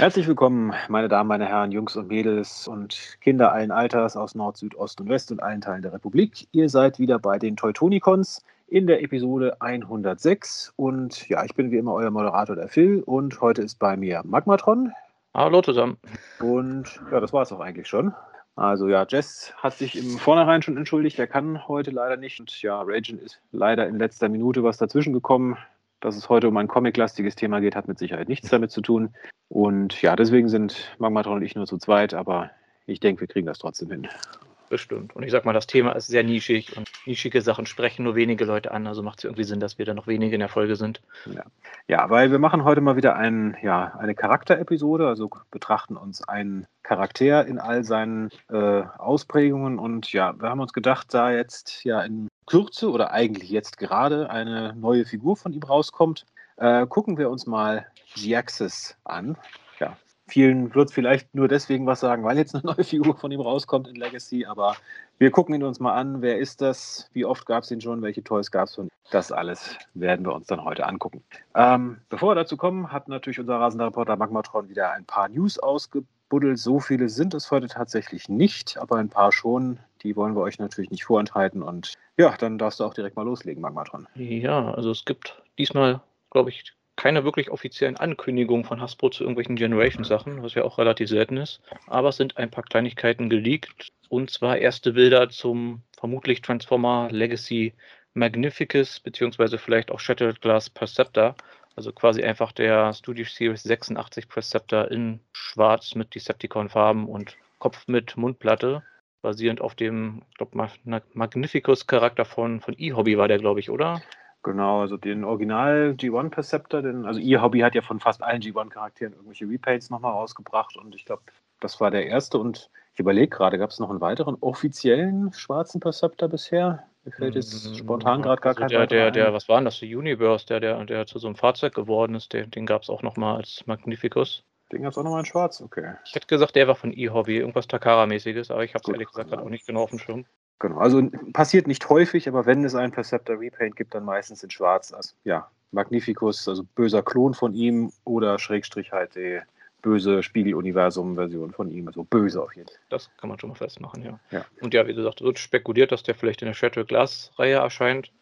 Herzlich willkommen, meine Damen, meine Herren, Jungs und Mädels und Kinder allen Alters aus Nord, Süd, Ost und West und allen Teilen der Republik. Ihr seid wieder bei den Teutonicons in der Episode 106 und ja, ich bin wie immer euer Moderator, der Phil und heute ist bei mir Magmatron. Hallo zusammen. Und ja, das war es auch eigentlich schon. Also ja, Jess hat sich im Vornherein schon entschuldigt, er kann heute leider nicht. Und ja, Ragen ist leider in letzter Minute was dazwischen gekommen. Dass es heute um ein comic-lastiges Thema geht, hat mit Sicherheit nichts damit zu tun. Und ja, deswegen sind Magmatron und ich nur zu zweit, aber ich denke, wir kriegen das trotzdem hin. Bestimmt. Und ich sag mal, das Thema ist sehr nischig und nischige Sachen sprechen nur wenige Leute an. Also macht es irgendwie Sinn, dass wir da noch wenige in der Folge sind. Ja. ja, weil wir machen heute mal wieder ein, ja, eine Charakterepisode, also betrachten uns einen Charakter in all seinen äh, Ausprägungen. Und ja, wir haben uns gedacht, da jetzt ja in Kürze oder eigentlich jetzt gerade eine neue Figur von ihm rauskommt, äh, gucken wir uns mal Giaxis an. Ja, vielen wird vielleicht nur deswegen was sagen, weil jetzt eine neue Figur von ihm rauskommt in Legacy, aber wir gucken ihn uns mal an. Wer ist das? Wie oft gab es ihn schon? Welche Toys gab es schon? Das alles werden wir uns dann heute angucken. Ähm, bevor wir dazu kommen, hat natürlich unser rasender Reporter Magmatron wieder ein paar News ausgebuddelt. So viele sind es heute tatsächlich nicht, aber ein paar schon. Die wollen wir euch natürlich nicht vorenthalten. Und ja, dann darfst du auch direkt mal loslegen, Magmatron. Ja, also es gibt diesmal, glaube ich, keine wirklich offiziellen Ankündigungen von Hasbro zu irgendwelchen Generation-Sachen, was ja auch relativ selten ist. Aber es sind ein paar Kleinigkeiten geleakt. Und zwar erste Bilder zum vermutlich Transformer Legacy Magnificus, beziehungsweise vielleicht auch Shattered Glass Perceptor. Also quasi einfach der Studio Series 86 Perceptor in schwarz mit Decepticon-Farben und Kopf mit Mundplatte. Basierend auf dem, ich glaube, Magnificus-Charakter von, von E-Hobby war der, glaube ich, oder? Genau, also den Original G1 Perceptor, den, also ihr Hobby hat ja von fast allen G1-Charakteren irgendwelche Repaints nochmal rausgebracht und ich glaube, das war der erste und ich überlege gerade, gab es noch einen weiteren offiziellen schwarzen Perceptor bisher? Mir fällt jetzt mm, spontan gerade gar also kein der, der, der, was war denn das, der Universe, der, der, der zu so einem Fahrzeug geworden ist, den, den gab es auch nochmal als Magnificus. Den gab es auch nochmal in schwarz, okay. Ich hätte gesagt, der war von E-Hobby, irgendwas Takara-mäßiges, aber ich habe es ehrlich gesagt auch nicht genau auf dem Schirm. Genau, also passiert nicht häufig, aber wenn es einen Perceptor Repaint gibt, dann meistens in Schwarz. Also, ja, Magnificus, also böser Klon von ihm oder Schrägstrich halt die böse Spiegeluniversum-Version von ihm, also böse auf jeden Fall. Das kann man schon mal festmachen, ja. ja. Und ja, wie gesagt, wird spekuliert, dass der vielleicht in der Shattered Glass-Reihe erscheint.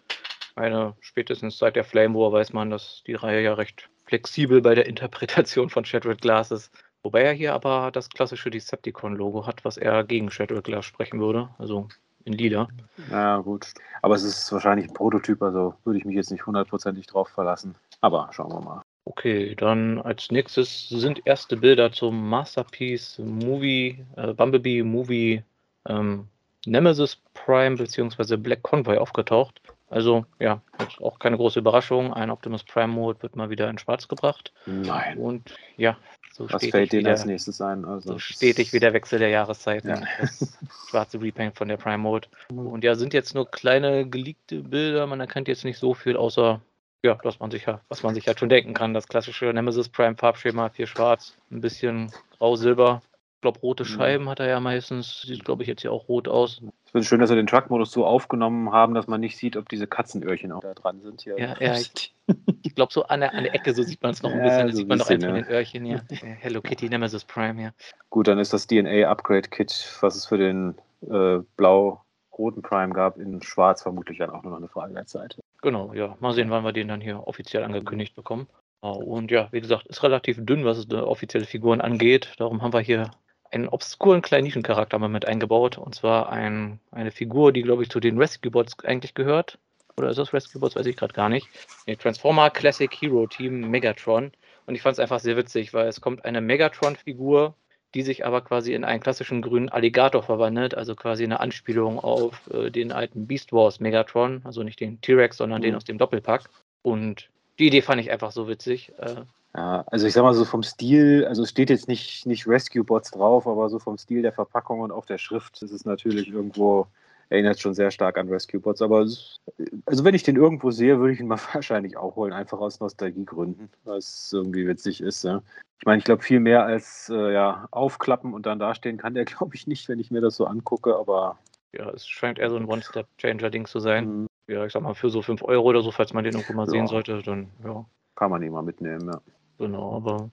Eine, spätestens seit der Flame War weiß man, dass die Reihe ja recht flexibel bei der Interpretation von Shattered Glass ist. Wobei er hier aber das klassische Decepticon-Logo hat, was er gegen Shattered Glass sprechen würde. Also in lila. Ja, gut. Aber es ist wahrscheinlich ein Prototyp, also würde ich mich jetzt nicht hundertprozentig drauf verlassen. Aber schauen wir mal. Okay, dann als nächstes sind erste Bilder zum Masterpiece Movie, äh, Bumblebee Movie ähm, Nemesis Prime bzw. Black Convoy aufgetaucht. Also ja, auch keine große Überraschung. Ein Optimus Prime Mode wird mal wieder in Schwarz gebracht. Nein. Und ja, so Was fällt denen als nächstes ein? Also so stetig wie der Wechsel der Jahreszeiten. Ja. Das schwarze Repaint von der Prime Mode. Und ja, sind jetzt nur kleine geleakte Bilder. Man erkennt jetzt nicht so viel, außer ja, dass man sich ja, was man sich halt schon denken kann. Das klassische Nemesis Prime Farbschema, vier schwarz, ein bisschen grau-silber. Ich glaube, rote mhm. Scheiben hat er ja meistens. Sieht, glaube ich, jetzt hier auch rot aus. Ich finde es schön, dass wir den Truck-Modus so aufgenommen haben, dass man nicht sieht, ob diese Katzenöhrchen auch da dran sind. Hier. Ja, ja, ich, ich glaube, so an der, an der Ecke, so sieht man es noch ein bisschen. Da so sieht man noch eins von den Öhrchen hier. Hello Kitty Nemesis Prime hier. Gut, dann ist das DNA-Upgrade-Kit, was es für den äh, blau-roten Prime gab, in schwarz vermutlich dann auch nur noch eine Frage der Zeit. Genau, ja. Mal sehen, wann wir den dann hier offiziell angekündigt bekommen. Und ja, wie gesagt, ist relativ dünn, was es offizielle Figuren angeht. Darum haben wir hier einen obskuren kleinen Nischencharakter mal mit eingebaut. Und zwar ein, eine Figur, die, glaube ich, zu den Rescue Bots eigentlich gehört. Oder ist das Rescue Bots? Weiß ich gerade gar nicht. Nee, Transformer Classic Hero Team Megatron. Und ich fand es einfach sehr witzig, weil es kommt eine Megatron-Figur, die sich aber quasi in einen klassischen grünen Alligator verwandelt. Also quasi eine Anspielung auf äh, den alten Beast Wars Megatron. Also nicht den T-Rex, sondern mhm. den aus dem Doppelpack. Und die Idee fand ich einfach so witzig. Äh, ja, also ich sag mal so vom Stil, also es steht jetzt nicht, nicht Rescue Bots drauf, aber so vom Stil der Verpackung und auch der Schrift ist es natürlich irgendwo, erinnert schon sehr stark an Rescue Bots. Aber also wenn ich den irgendwo sehe, würde ich ihn mal wahrscheinlich auch holen, einfach aus Nostalgiegründen, was irgendwie witzig ist. Ja. Ich meine, ich glaube, viel mehr als äh, ja, aufklappen und dann dastehen kann der, glaube ich, nicht, wenn ich mir das so angucke, aber. Ja, es scheint eher so ein One-Step-Changer-Ding zu sein. Mhm. Ja, ich sag mal, für so 5 Euro oder so, falls man den irgendwo mal ja. sehen sollte, dann ja. Kann man ihn mal mitnehmen, ja. Genau, aber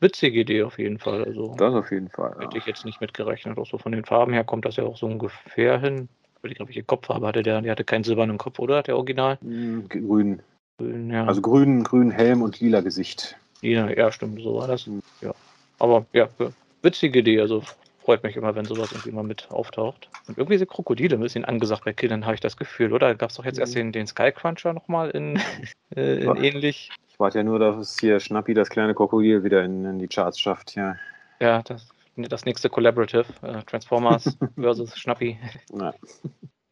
witzige Idee auf jeden Fall. Also, das auf jeden Fall. Hätte ja. ich jetzt nicht mit gerechnet. Auch so von den Farben her kommt das ja auch so ungefähr hin. Ich glaube, welche Kopffarbe hatte der? Der hatte keinen silbernen Kopf, oder? Der Original? Hm, grün. Grün, ja. Also grün, grün Helm und lila Gesicht. Ja, ja, stimmt, so war das. Mhm. Ja. Aber ja, witzige Idee. Also freut mich immer, wenn sowas irgendwie mal mit auftaucht. Und irgendwie sind Krokodile ein bisschen angesagt bei Kindern, habe ich das Gefühl, oder? Gab es doch jetzt erst mhm. den, den Skycruncher nochmal in, äh, in ähnlich. Ich warte ja nur, dass hier Schnappi, das kleine Krokodil, wieder in, in die Charts schafft, ja. Ja, das, das nächste Collaborative, äh, Transformers versus Schnappi. Ja.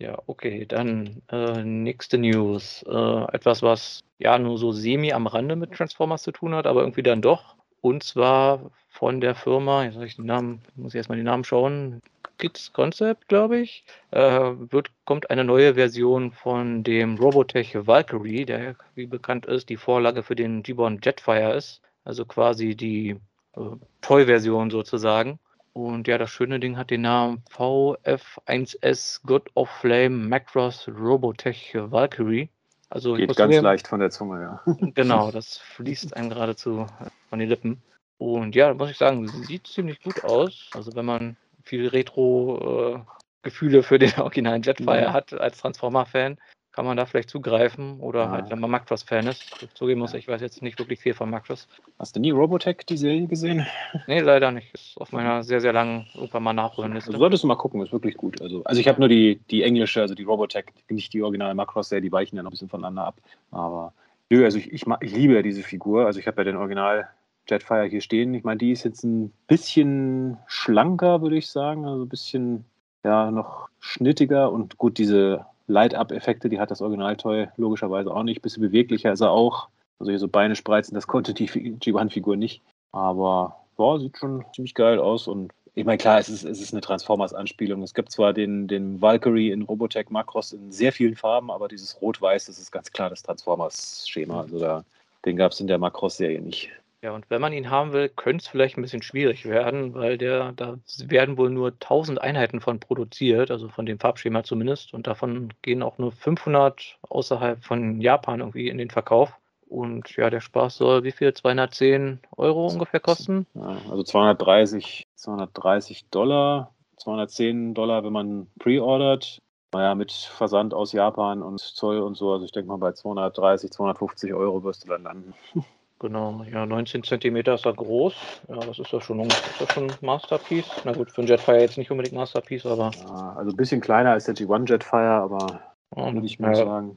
Ja, okay, dann äh, nächste News. Äh, etwas, was ja nur so semi am Rande mit Transformers zu tun hat, aber irgendwie dann doch. Und zwar von der Firma, jetzt habe ich den Namen, muss ich erstmal den Namen schauen, Kids Concept, glaube ich, äh, wird, kommt eine neue Version von dem Robotech Valkyrie, der wie bekannt ist, die Vorlage für den G-Born Jetfire ist. Also quasi die äh, Toy-Version sozusagen. Und ja, das schöne Ding hat den Namen VF1S God of Flame Macross Robotech Valkyrie. Also Geht ganz zugeben, leicht von der Zunge, ja. Genau, das fließt einem geradezu von den Lippen. Und ja, muss ich sagen, sieht ziemlich gut aus. Also wenn man viel Retro-Gefühle äh, für den originalen Jetfire ja. hat als Transformer-Fan, kann man da vielleicht zugreifen oder ja. halt, wenn man Macross-Fan ist. Zugeben muss, ich weiß jetzt nicht wirklich viel von Macross. Hast du nie Robotech, die Serie, gesehen? Nee, leider nicht. Ist auf meiner sehr, sehr langen irgendwann mal nachholen Liste. Also solltest du mal gucken, ist wirklich gut. Also, also ich habe nur die, die englische, also die Robotech, nicht die originale Macross-Serie, die weichen ja noch ein bisschen voneinander ab. Aber nö, also ich, ich, ich liebe ja diese Figur. Also ich habe ja den Original Jetfire hier stehen. Ich meine, die ist jetzt ein bisschen schlanker, würde ich sagen. Also ein bisschen ja, noch schnittiger und gut, diese Light-Up-Effekte, die hat das Originaltoy logischerweise auch nicht. Bisschen beweglicher ist er auch. Also hier so Beine spreizen, das konnte die G1-Figur nicht. Aber ja, sieht schon ziemlich geil aus und ich meine, klar, es ist, es ist eine Transformers-Anspielung. Es gibt zwar den, den Valkyrie in Robotech Macross in sehr vielen Farben, aber dieses Rot-Weiß, das ist ganz klar das Transformers-Schema. Also da, den gab es in der Macross-Serie nicht. Ja, und wenn man ihn haben will, könnte es vielleicht ein bisschen schwierig werden, weil der, da werden wohl nur 1000 Einheiten von produziert, also von dem Farbschema zumindest. Und davon gehen auch nur 500 außerhalb von Japan irgendwie in den Verkauf. Und ja, der Spaß soll wie viel? 210 Euro ungefähr kosten? Ja, also 230, 230 Dollar, 210 Dollar, wenn man pre-ordert. Naja, mit Versand aus Japan und Zoll und so. Also ich denke mal, bei 230, 250 Euro wirst du dann landen. Genau, ja, 19 cm ist er groß. Ja, das ist ja schon, ist das schon Masterpiece. Na gut, für einen Jetfire jetzt nicht unbedingt Masterpiece, aber. Ja, also ein bisschen kleiner als der G1 Jetfire, aber ja, würde ich mal ja, sagen.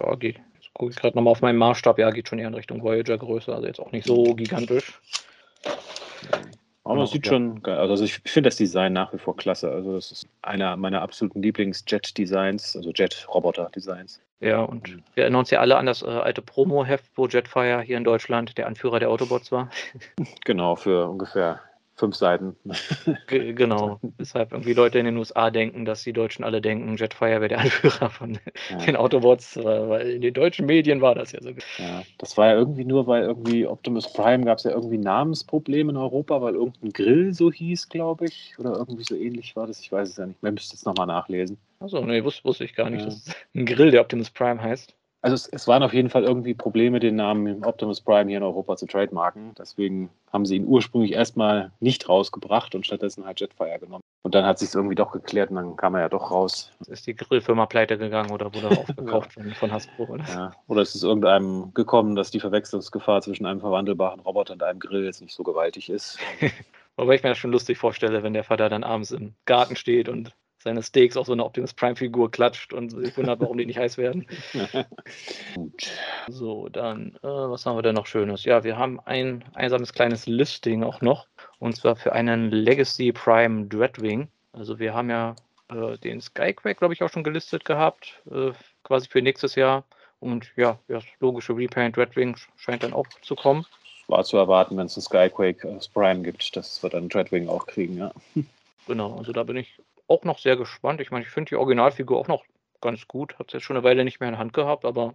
Ja, geht. Jetzt gucke ich gerade nochmal auf meinen Maßstab. Ja, geht schon eher in Richtung Voyager-Größe, also jetzt auch nicht so gigantisch. Aber es sieht ja. schon geil aus. Also ich finde das Design nach wie vor klasse. Also das ist einer meiner absoluten Lieblings-Jet-Designs, also Jet-Roboter-Designs. Ja, und mhm. wir erinnern uns ja alle an das äh, alte Promo-Heft, wo Jetfire hier in Deutschland der Anführer der Autobots war. Genau, für ungefähr fünf Seiten. G genau, weshalb irgendwie Leute in den USA denken, dass die Deutschen alle denken, Jetfire wäre der Anführer von ja. den Autobots, weil in den deutschen Medien war das ja so. Ja, das war ja irgendwie nur, weil irgendwie Optimus Prime gab es ja irgendwie Namensprobleme in Europa, weil irgendein Grill so hieß, glaube ich, oder irgendwie so ähnlich war das, ich weiß es ja nicht mehr, müsste jetzt nochmal nachlesen. Achso, nee, wusste, wusste ich gar nicht, ja. dass ein Grill der Optimus Prime heißt. Also es, es, waren auf jeden Fall irgendwie Probleme, den Namen Optimus Prime hier in Europa zu trademarken. Deswegen haben sie ihn ursprünglich erstmal nicht rausgebracht und stattdessen halt Jetfire genommen. Und dann hat sich irgendwie doch geklärt und dann kam er ja doch raus. Ist die Grillfirma pleite gegangen oder wurde aufgekauft ja. von Hasbro? Oder? Ja. oder ist es irgendeinem gekommen, dass die Verwechslungsgefahr zwischen einem verwandelbaren Roboter und einem Grill jetzt nicht so gewaltig ist? Wobei ich mir das schon lustig vorstelle, wenn der Vater dann abends im Garten steht und seine Steaks auf so eine Optimus Prime-Figur klatscht und sich wundert, warum die nicht heiß werden. Gut. So, dann, äh, was haben wir denn noch Schönes? Ja, wir haben ein einsames kleines Listing auch noch. Und zwar für einen Legacy Prime Dreadwing. Also wir haben ja äh, den Skyquake, glaube ich, auch schon gelistet gehabt, äh, quasi für nächstes Jahr. Und ja, das logische Repaint Dreadwing scheint dann auch zu kommen. War zu erwarten, wenn es einen Skyquake aus Prime gibt, dass wir dann Dreadwing auch kriegen, ja. Genau, also da bin ich auch noch sehr gespannt. Ich meine, ich finde die Originalfigur auch noch ganz gut. Hat es jetzt schon eine Weile nicht mehr in der Hand gehabt, aber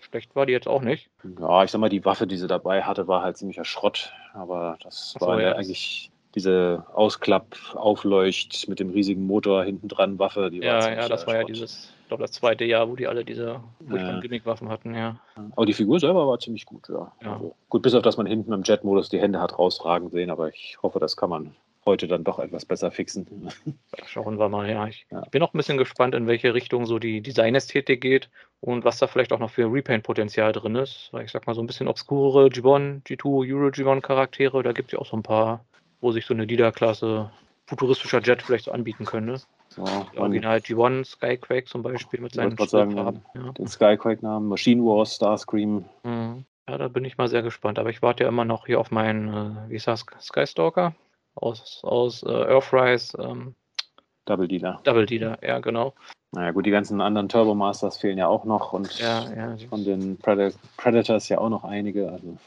schlecht war die jetzt auch nicht. Ja, ich sag mal, die Waffe, die sie dabei hatte, war halt ziemlicher Schrott. Aber das so, war ja eigentlich diese Ausklapp, Aufleucht mit dem riesigen Motor hinten dran Waffe. ja, ja, das war Schrott. ja dieses glaube, das zweite Jahr, wo die alle diese Ja. Gimmick-Waffen hatten, ja. Aber die Figur selber war ziemlich gut, ja. Ja. Also, gut, bis auf dass man hinten im Jet-Modus die Hände hat rausragen sehen, aber ich hoffe, das kann man heute dann doch etwas besser fixen. Schauen wir mal, ja. Ich, Ja. bin auch ein bisschen gespannt, in welche Richtung so die Designästhetik geht und was da vielleicht auch noch für Repaint-Potenzial drin ist. Weil ich sag mal, so ein bisschen obskure G1, G2, Euro G1-Charaktere, da gibt es ja auch so ein paar, wo sich so eine Leader-Klasse futuristischer Jet vielleicht so anbieten könnte. So, Original G1, Skyquake zum Beispiel mit seinen sagen, Schrittfarben, Ja. den Skyquake-Namen, Machine Wars, Starscream. Mhm. ja, da bin ich mal sehr gespannt. Aber ich warte ja immer noch hier auf meinen, äh, wie ist das, Skystalker aus, aus äh, Earthrise ähm, Double Dealer. Double Dealer, ja genau. Naja, gut, die ganzen anderen Turbo Masters fehlen ja auch noch und Ja, ja, von den Pred Predators ja auch noch einige. Also,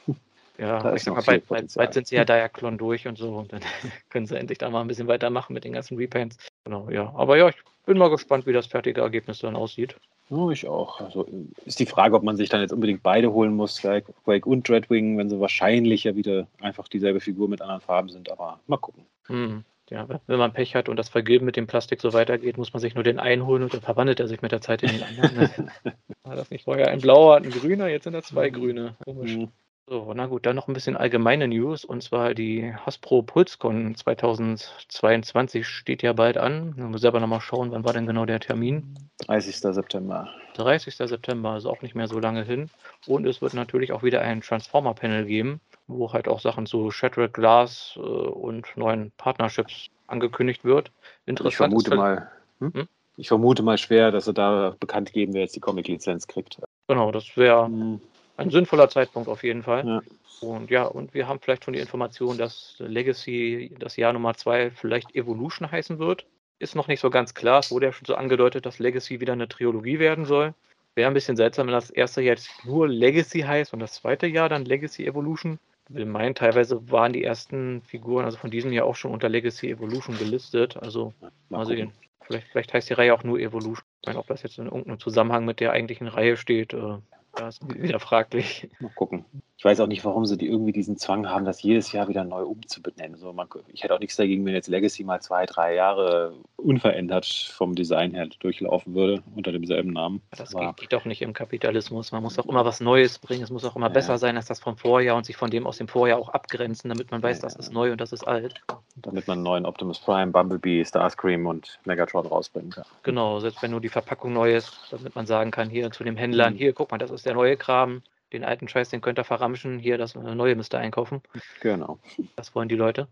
Ja, ich sag mal, bald, bald, bald sind sie ja Diaclon durch und so und dann können sie endlich da mal ein bisschen weitermachen mit den ganzen Repaints. Genau, ja. Aber ja, ich bin mal gespannt, wie das fertige Ergebnis dann aussieht. ja, ich auch. Also ist die Frage, ob man sich dann jetzt unbedingt beide holen muss, Skyquake und Dreadwing, wenn sie wahrscheinlich ja wieder einfach dieselbe Figur mit anderen Farben sind, aber mal gucken. Hm. Ja, wenn- man Pech hat und das Vergilben mit dem Plastik so weitergeht, muss man sich nur den einen holen und dann verwandelt er sich mit der Zeit in den anderen. War das nicht vorher ein blauer, ein grüner, jetzt sind da zwei grüne. Komisch. Hm, So, na gut, dann noch ein bisschen allgemeine News und zwar die Hasbro PulseCon 2022 steht ja bald an. Wir müssen selber nochmal schauen, wann war denn genau der Termin. 30. September. 30. September, also auch nicht mehr so lange hin. Und es wird natürlich auch wieder ein Transformer-Panel geben, wo halt auch Sachen zu Shattered Glass äh, und neuen Partnerships angekündigt wird. Ich Interessant vermute ist, mal. Hm? Hm? Ich vermute mal schwer, dass er da bekannt geben, wer jetzt die Comic-Lizenz kriegt. Genau, das wäre Hm, ein sinnvoller Zeitpunkt auf jeden Fall. Ja. Und ja, und wir haben vielleicht schon die Information, dass Legacy das Jahr Nummer 2 vielleicht Evolution heißen wird. Ist noch nicht so ganz klar. Es wurde ja schon so angedeutet, dass Legacy wieder eine Trilogie werden soll. Wäre ein bisschen seltsam, wenn das erste Jahr jetzt nur Legacy heißt und das zweite Jahr dann Legacy Evolution. Will meinen, teilweise waren die ersten Figuren, also von diesem Jahr auch schon unter Legacy Evolution gelistet. Also mal mal sehen. Vielleicht, vielleicht heißt die Reihe auch nur Evolution. Ich meine, ob das jetzt in irgendeinem Zusammenhang mit der eigentlichen Reihe steht, äh, ja, ist wieder fraglich. Mal gucken. Ich weiß auch nicht, warum sie die irgendwie diesen Zwang haben, das jedes Jahr wieder neu umzubenennen. So, man, ich hätte auch nichts dagegen, wenn jetzt Legacy mal zwei, drei Jahre unverändert vom Design her durchlaufen würde, unter demselben Namen. Das Aber- geht, geht doch nicht im Kapitalismus. Man muss auch immer was Neues bringen. Es muss auch immer Ja. besser sein als das vom Vorjahr und sich von dem aus dem Vorjahr auch abgrenzen, damit man weiß, Ja, das ist neu und das ist alt. damit man einen neuen Optimus Prime, Bumblebee, Starscream und Megatron rausbringen kann. Genau, selbst wenn nur die Verpackung neu ist, damit man sagen kann, hier zu dem Händler, Mhm. hier, guck mal, das ist der neue Kram. Den alten Scheiß, den könnt ihr verramschen. Hier, das äh, neue müsst ihr einkaufen. Genau. Das wollen die Leute.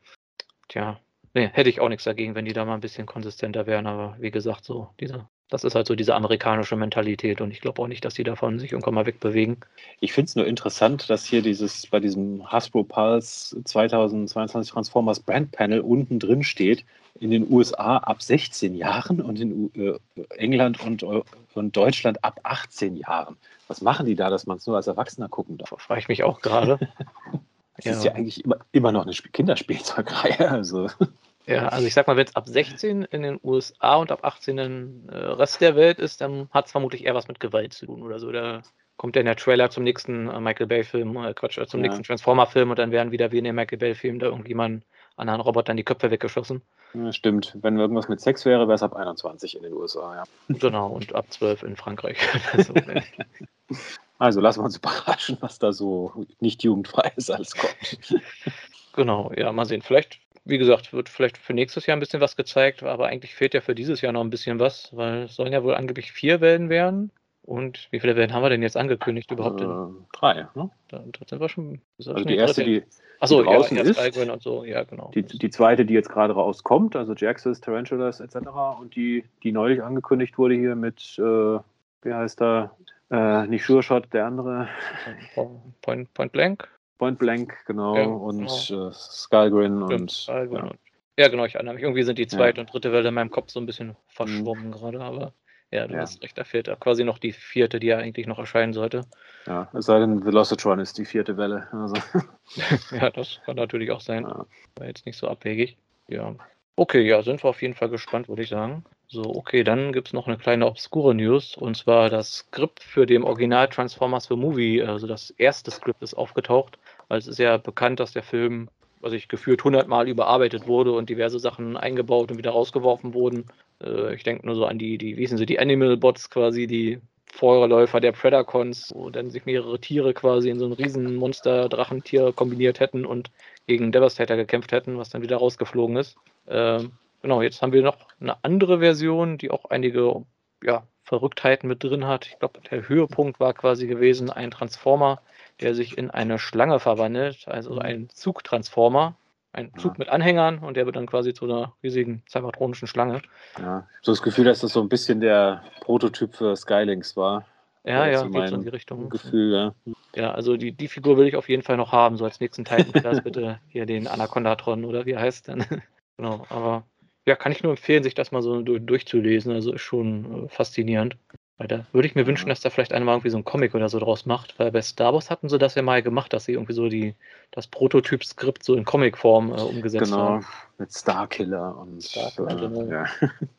Tja, nee, hätte ich auch nichts dagegen, wenn die da mal ein bisschen konsistenter wären. Aber wie gesagt, so diese, das ist halt so diese amerikanische Mentalität und ich glaube auch nicht, dass die davon sich irgendwann mal wegbewegen. Ich finde es nur interessant, dass hier dieses bei diesem Hasbro Pulse 2022 Transformers Brand Panel unten drin steht, in den USA ab 16 Jahren und in äh, England und, und Deutschland ab 18 Jahren. Was machen die da, dass man es nur als Erwachsener gucken darf? Frage ich mich auch gerade. Das ist ja eigentlich immer, immer noch eine Sp Kinderspielzeugreihe. Also. Ja, also ich sag mal, wenn es ab 16 in den USA und ab 18 im äh, Rest der Welt ist, dann hat es vermutlich eher was mit Gewalt zu tun oder so. Da kommt dann der Trailer zum nächsten äh, Michael Bay-Film, äh, Quatsch, äh, zum Ja. nächsten Transformer-Film und dann werden wieder wie in dem Michael Bay-Film da irgendjemand anderen Robotern die Köpfe weggeschossen. Ja, stimmt. Wenn irgendwas mit Sex wäre, wäre es ab 21 in den USA. Ja. Genau, und ab 12 in Frankreich. also, Also lassen wir uns überraschen, was da so nicht jugendfreies alles kommt. genau, ja, mal sehen. Vielleicht, wie gesagt, wird vielleicht für nächstes Jahr ein bisschen was gezeigt, aber eigentlich fehlt ja für dieses Jahr noch ein bisschen was, weil es sollen ja wohl angeblich vier Wellen werden. Und wie viele Wellen haben wir denn jetzt angekündigt überhaupt? Äh, drei. Ne? Da, da sind wir schon. Also schon die erste, die, Achso, die ja, draußen erst ist, und so, ja, genau. die, die zweite, die jetzt gerade rauskommt, also Jaxus, Tarantulas etc. Und die, die neulich angekündigt wurde hier mit, äh, wie heißt er, äh, nicht Sure Shot, der andere, Point, Point Blank. Point Blank, genau, Ja, und genau. äh, Skullgrin und Algren ja. und- Ja, genau, ich erinnere mich. Irgendwie sind die Ja. zweite und dritte Welle in meinem Kopf so ein bisschen verschwommen gerade, aber ja, du Ja. hast recht, da fehlt da quasi noch die vierte, die ja eigentlich noch erscheinen sollte. ja, es sei denn, Velocitron ist die vierte Welle. Also, ja, das kann natürlich auch sein. ja. War jetzt nicht so abwegig. Ja. Okay, ja, sind wir auf jeden Fall gespannt, würde ich sagen. So, okay, dann gibt es noch eine kleine obskure News und zwar das Skript für den Original Transformers the Movie, also das erste Skript ist aufgetaucht, weil es ist ja bekannt, dass der Film was ich gefühlt hundertmal überarbeitet wurde und diverse Sachen eingebaut und wieder rausgeworfen wurden. Äh, ich denke nur so an die, die, wie sie, die Animal Bots quasi, die Vorläufer der Predacons, wo dann sich mehrere Tiere quasi in so ein riesen Monster-Drachentier kombiniert hätten und gegen Devastator gekämpft hätten, was dann wieder rausgeflogen ist. Ähm, genau, jetzt haben wir noch eine andere Version, die auch einige ja, Verrücktheiten mit drin hat. Ich glaube, der Höhepunkt war quasi gewesen, ein Transformer, der sich in eine Schlange verwandelt, also mhm. ein Zugtransformer. Ein Zug ja. mit Anhängern und der wird dann quasi zu einer riesigen cybertronischen Schlange. Ja, ich habe so das Gefühl, dass das so ein bisschen der Prototyp für Skylinks war. Ja, ja, geht so in die Richtung. Gefühl, ja. Ja, also die, die Figur will ich auf jeden Fall noch haben, so als nächsten Teil. das bitte hier den Anacondatron oder wie heißt dann. genau, aber ja, kann ich nur empfehlen, sich das mal so durchzulesen. Also ist schon äh, faszinierend. Weil da würde ich mir wünschen, dass da vielleicht einer mal irgendwie so ein Comic oder so draus macht, weil bei Star Wars hatten sie das ja mal gemacht, dass sie irgendwie so die, das Prototyp-Skript so in Comicform äh, umgesetzt genau, haben. Genau, mit Starkiller und Starkiller, äh, genau. ja.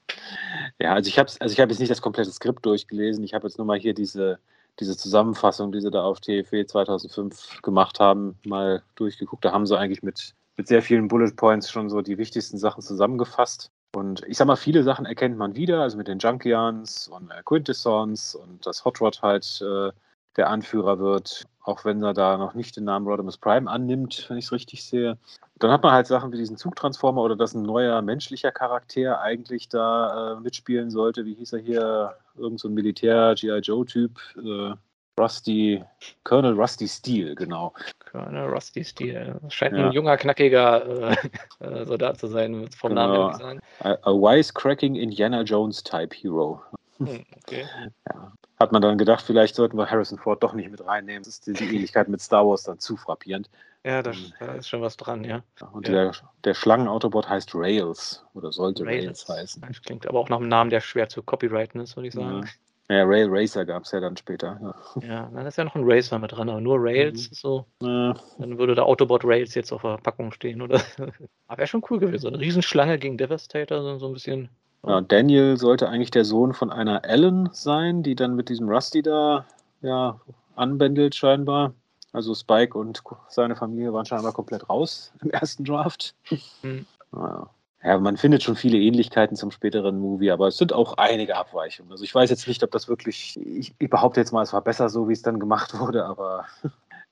ja, also ich habe also ich hab jetzt nicht das komplette Skript durchgelesen, ich habe jetzt nur mal hier diese, diese Zusammenfassung, die sie da auf TFW 2005 gemacht haben, mal durchgeguckt. Da haben sie eigentlich mit mit sehr vielen Bullet Points schon so die wichtigsten Sachen zusammengefasst. Und ich sag mal, viele Sachen erkennt man wieder, also mit den Junkians und äh, Quintessons und dass Hot Rod halt äh, der Anführer wird, auch wenn er da noch nicht den Namen Rodimus Prime annimmt, wenn ich es richtig sehe. Dann hat man halt Sachen wie diesen Zugtransformer oder dass ein neuer menschlicher Charakter eigentlich da äh, mitspielen sollte. Wie hieß er hier? Irgend so ein Militär-G.I. Joe-Typ. Äh, Rusty, Colonel Rusty Steele, genau. Colonel Rusty Steele. Scheint ja. ein junger, knackiger äh, äh, Soldat zu sein, vom genau. Namen her sagen. A, a wisecracking Indiana Jones Type Hero. Hm, okay. Ja. Hat man dann gedacht, vielleicht sollten wir Harrison Ford doch nicht mit reinnehmen. Das ist die, die Ähnlichkeit mit Star Wars dann zu frappierend. Ja, da, da ist schon was dran, ja. Und ja. Der, der Schlangenautobot heißt Rails oder sollte Rails, Rails heißen. Das klingt aber auch nach einem Namen, der schwer zu copyrighten ist, würde ich sagen. Ja. Rail Racer gab es ja dann später. Ja, ja dann ist ja noch ein Racer mit dran, aber nur Rails mhm. so. Ja. Dann würde der Autobot Rails jetzt auf der Packung stehen, oder? aber wäre schon cool gewesen. So eine Riesenschlange gegen Devastator, so, so ein bisschen. Ja, Daniel sollte eigentlich der Sohn von einer Ellen sein, die dann mit diesem Rusty da ja, anbändelt, scheinbar. Also Spike und seine Familie waren scheinbar komplett raus im ersten Draft. Mhm. Naja. Ja, man findet schon viele Ähnlichkeiten zum späteren Movie, aber es sind auch einige Abweichungen. Also ich weiß jetzt nicht, ob das wirklich, ich, ich behaupte jetzt mal, es war besser so, wie es dann gemacht wurde, aber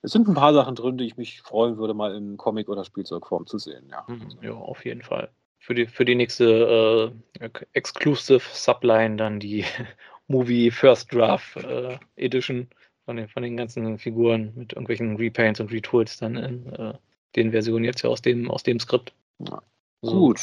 es sind ein paar Sachen drin, die ich mich freuen würde, mal in Comic- oder Spielzeugform zu sehen. Ja, mhm, ja auf jeden Fall. Für die, für die nächste äh, Exclusive Subline dann die Movie First Draft äh, Edition von den, von den ganzen Figuren mit irgendwelchen Repaints und Retools dann in äh, den Versionen jetzt ja aus dem, aus dem Skript. Ja. Gut.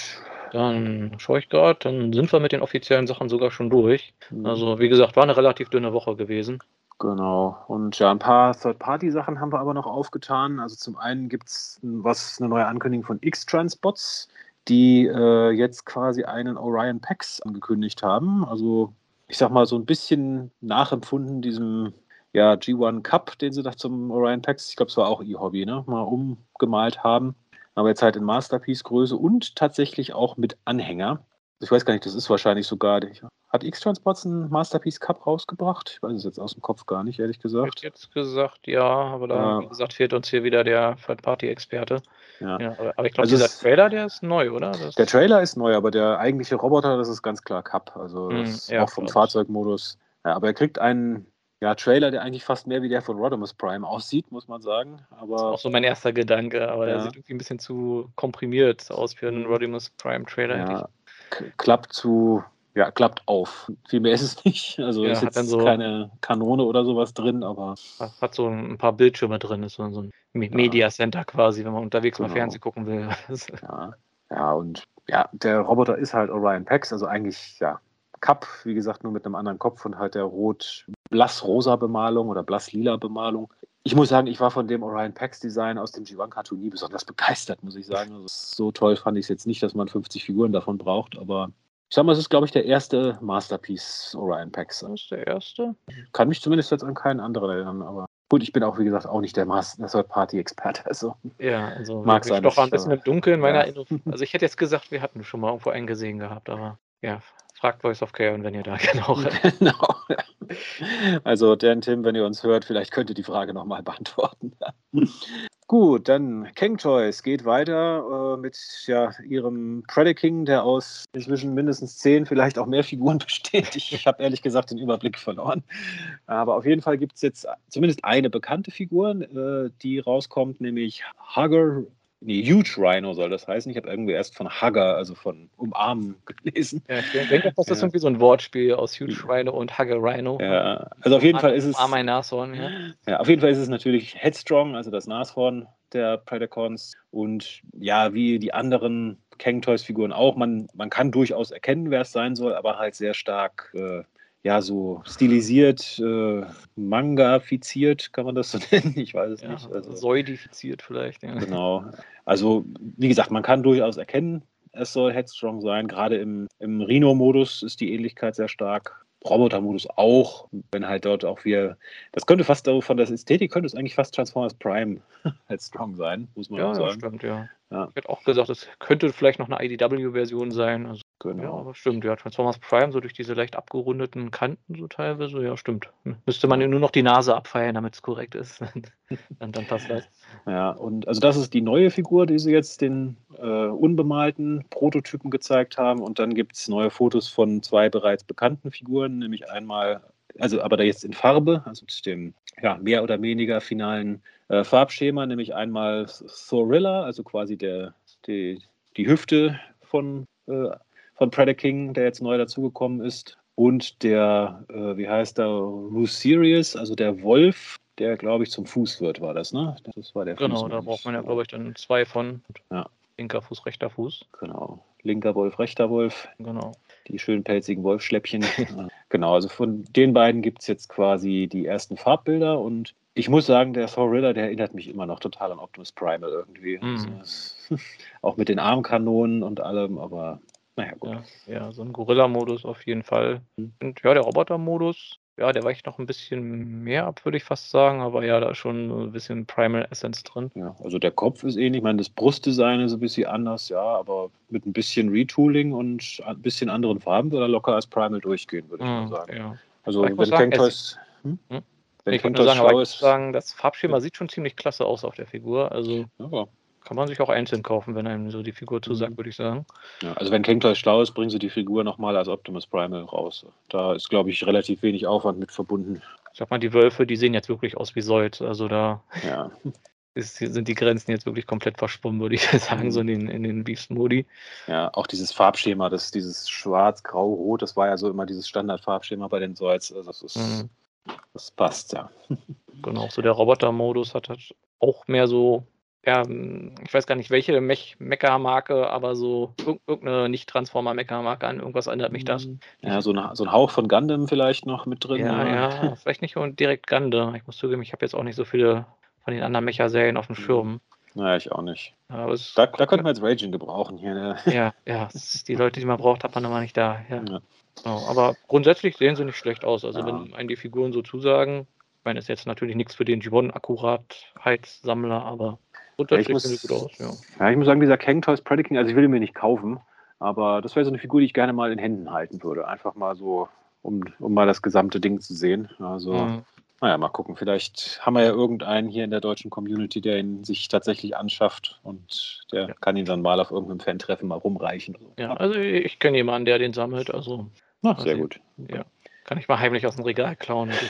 Dann schaue ich gerade, dann sind wir mit den offiziellen Sachen sogar schon durch. Mhm. Also, wie gesagt, war eine relativ dünne Woche gewesen. Genau. Und ja, ein paar Third-Party-Sachen haben wir aber noch aufgetan. Also zum einen gibt es was, eine neue Ankündigung von X-Transbots, die äh, jetzt quasi einen Orion Pax angekündigt haben. Also ich sag mal so ein bisschen nachempfunden diesem ja, G1 Cup, den sie da zum Orion Pax, ich glaube, es war auch ihr Hobby, ne, mal umgemalt haben aber jetzt halt in Masterpiece-Größe und tatsächlich auch mit Anhänger. Ich weiß gar nicht, das ist wahrscheinlich sogar. Hat X-Transports einen Masterpiece Cup rausgebracht? Ich weiß es jetzt aus dem Kopf gar nicht, ehrlich gesagt. Ich hätte jetzt gesagt, ja, aber da, ja. wie gesagt, fehlt uns hier wieder der Third-Party-Experte. Ja. ja. aber ich glaube, also dieser Trailer, der ist neu, oder? Das der Trailer ist neu, aber der eigentliche Roboter, das ist ganz klar Cup. Also hm, ja, auch vom Fahrzeugmodus. Ja, aber er kriegt einen ja, Trailer, der eigentlich fast mehr wie der von Rodimus Prime aussieht, muss man sagen. Aber, das ist auch so mein erster Gedanke, aber ja. der sieht irgendwie ein bisschen zu komprimiert aus für einen Rodimus Prime Trailer. Ja, klappt zu, ja, klappt auf. Viel mehr ist es nicht. Also ja, ist jetzt so, keine Kanone oder sowas drin, aber. Hat so ein paar Bildschirme drin, ist so, so ein Media Center quasi, wenn man unterwegs genau. mal Fernsehen gucken will. ja. ja, und ja, der Roboter ist halt Orion Pax, also eigentlich, ja, Cup, wie gesagt, nur mit einem anderen Kopf und halt der rot-blass-rosa Bemalung oder blass-lila Bemalung. Ich muss sagen, ich war von dem Orion Pax Design aus dem G1 Cartoon nie besonders begeistert, muss ich sagen. Also so toll fand ich es jetzt nicht, dass man 50 Figuren davon braucht, aber ich sag mal, es ist, glaube ich, der erste Masterpiece Orion Pax. Das ist der erste? Kann mich zumindest jetzt an keinen anderen erinnern, aber Gut, ich bin auch, wie gesagt, auch nicht der Third-Party-Experte. Also ja, also mag sein. Doch ein bisschen im Dunkeln meiner ja. Erinnerung. Also ich hätte jetzt gesagt, wir hatten schon mal irgendwo einen gesehen gehabt, aber ja, fragt Voice of und wenn ihr da genau. genau. Also, Dan Tim, wenn ihr uns hört, vielleicht könnt ihr die Frage nochmal beantworten. Gut, dann King Toys geht weiter äh, mit ja, ihrem Predaking, der aus inzwischen mindestens zehn, vielleicht auch mehr Figuren besteht. Ich, ich habe ehrlich gesagt den Überblick verloren. Aber auf jeden Fall gibt es jetzt zumindest eine bekannte Figur, äh, die rauskommt, nämlich Hugger Nee, Huge Rhino soll das heißen. Ich habe irgendwie erst von Hugger, also von Umarmen gelesen. Ja, ich denke, das ist irgendwie so ein Wortspiel aus Huge Rhino und Hugger Rhino. Ja, also auf jeden Fall ist es. Arm ein Nashorn, ja. Ja, auf jeden Fall ist es natürlich Headstrong, also das Nashorn der Predacons. Und ja, wie die anderen Kang Toys Figuren auch, man, man kann durchaus erkennen, wer es sein soll, aber halt sehr stark äh, ja, so stilisiert, äh, mangafiziert, kann man das so nennen? Ich weiß es ja, nicht. Also, säudifiziert vielleicht. Ja. Genau. Also, wie gesagt, man kann durchaus erkennen, es soll Headstrong sein. Gerade im, im Rhino-Modus ist die Ähnlichkeit sehr stark. Roboter-Modus auch, wenn halt dort auch wir, das könnte fast von der Ästhetik könnte es eigentlich fast Transformers Prime Headstrong sein, muss man ja, auch sagen. Ja, stimmt, ja. ja. Ich hätte auch gesagt, es könnte vielleicht noch eine IDW-Version sein. Also Genau. Ja, aber stimmt, ja. Transformers Prime, so durch diese leicht abgerundeten Kanten, so teilweise, ja, stimmt. Müsste man nur noch die Nase abfeiern, damit es korrekt ist. dann, dann passt das. Ja, und also das ist die neue Figur, die sie jetzt den äh, unbemalten Prototypen gezeigt haben. Und dann gibt es neue Fotos von zwei bereits bekannten Figuren, nämlich einmal, also aber da jetzt in Farbe, also mit dem ja, mehr oder weniger finalen äh, Farbschema, nämlich einmal Thorilla, also quasi der, die, die Hüfte von äh, von Predaking, der jetzt neu dazugekommen ist. Und der, äh, wie heißt der, Rusirius, also der Wolf, der, glaube ich, zum Fuß wird, war das, ne? Das war der Genau, da braucht man ja, glaube ich, dann zwei von. Ja. Linker Fuß, rechter Fuß. Genau. Linker Wolf, rechter Wolf. Genau. Die schön pelzigen Wolfschläppchen. genau, also von den beiden gibt es jetzt quasi die ersten Farbbilder und ich muss sagen, der Thor Riddler, der erinnert mich immer noch total an Optimus Primal irgendwie. Mhm. Also, auch mit den Armkanonen und allem, aber naja, gut. Ja, ja so ein Gorilla-Modus auf jeden Fall. Mhm. Und ja, der Roboter-Modus, ja, der weicht noch ein bisschen mehr ab, würde ich fast sagen, aber ja, da ist schon ein bisschen Primal Essence drin. Ja, also der Kopf ist ähnlich, ich meine, das Brustdesign ist ein bisschen anders, ja, aber mit ein bisschen Retooling und ein bisschen anderen Farben würde er locker als Primal durchgehen, würde ich mal Mhm, sagen. ja. Also wenn sagen, Toys, hm? Hm? wenn Ich wollte nur sagen, aber ich muss sagen, das Farbschema sieht schon ziemlich klasse aus auf der Figur. Also ja, kann man sich auch einzeln kaufen, wenn einem so die Figur zusagt, Mhm. würde ich sagen. ja, also wenn Toys schlau ist, bringen sie die Figur nochmal als Optimus Primal raus. Da ist, glaube ich, relativ wenig Aufwand mit verbunden. Ich sag mal, die Wölfe, die sehen jetzt wirklich aus wie Sold. Also da Ja, ist, sind die Grenzen jetzt wirklich komplett verschwommen, würde ich sagen, Mhm. so in den, in den Beast-Modi. ja, auch dieses Farbschema, das, dieses Schwarz, Grau, Rot, das war ja so immer dieses Standardfarbschema bei den Zoids. Also das, ist, Mhm. das passt, ja. Genau, so der Roboter-Modus hat halt auch mehr so, ja, ich weiß gar nicht welche Mech Mecha-Marke, aber so irg- irgendeine Nicht-Transformer-Mecha-Marke an irgendwas erinnert mich das. Ja, so, eine, so ein Hauch von Gundam vielleicht noch mit drin. Ja, ja, vielleicht nicht direkt Gande. Ich muss zugeben, ich habe jetzt auch nicht so viele von den anderen Mecha-Serien auf dem Mhm. Schirm. Naja, ich auch nicht. Da, da könnten wir jetzt Raging gebrauchen hier. Ne? ja, ja, die Leute, die man braucht, hat man immer nicht da. Ja. Ja. Genau, aber grundsätzlich sehen sie nicht schlecht aus. Also Ja. wenn einen die Figuren so zusagen, ich meine, ist jetzt natürlich nichts für den Gibbon-Akkuratheitssammler, aber grundsätzlich muss- sehen sie gut aus. Ja. Ja, ich muss sagen, dieser Kang Toys Predaking, also ich will ihn mir nicht kaufen, aber das wäre so eine Figur, die ich gerne mal in Händen halten würde. Einfach mal so, um, um mal das gesamte Ding zu sehen. Also, Mhm. naja, mal gucken. Vielleicht haben wir ja irgendeinen hier in der deutschen Community, der ihn sich tatsächlich anschafft und der Ja. kann ihn dann mal auf irgendeinem Fan-Treffen mal rumreichen. so. Ja, also ich kenne jemanden, der den sammelt, also Na, sehr gut. ja, kann ich mal heimlich aus dem Regal klauen.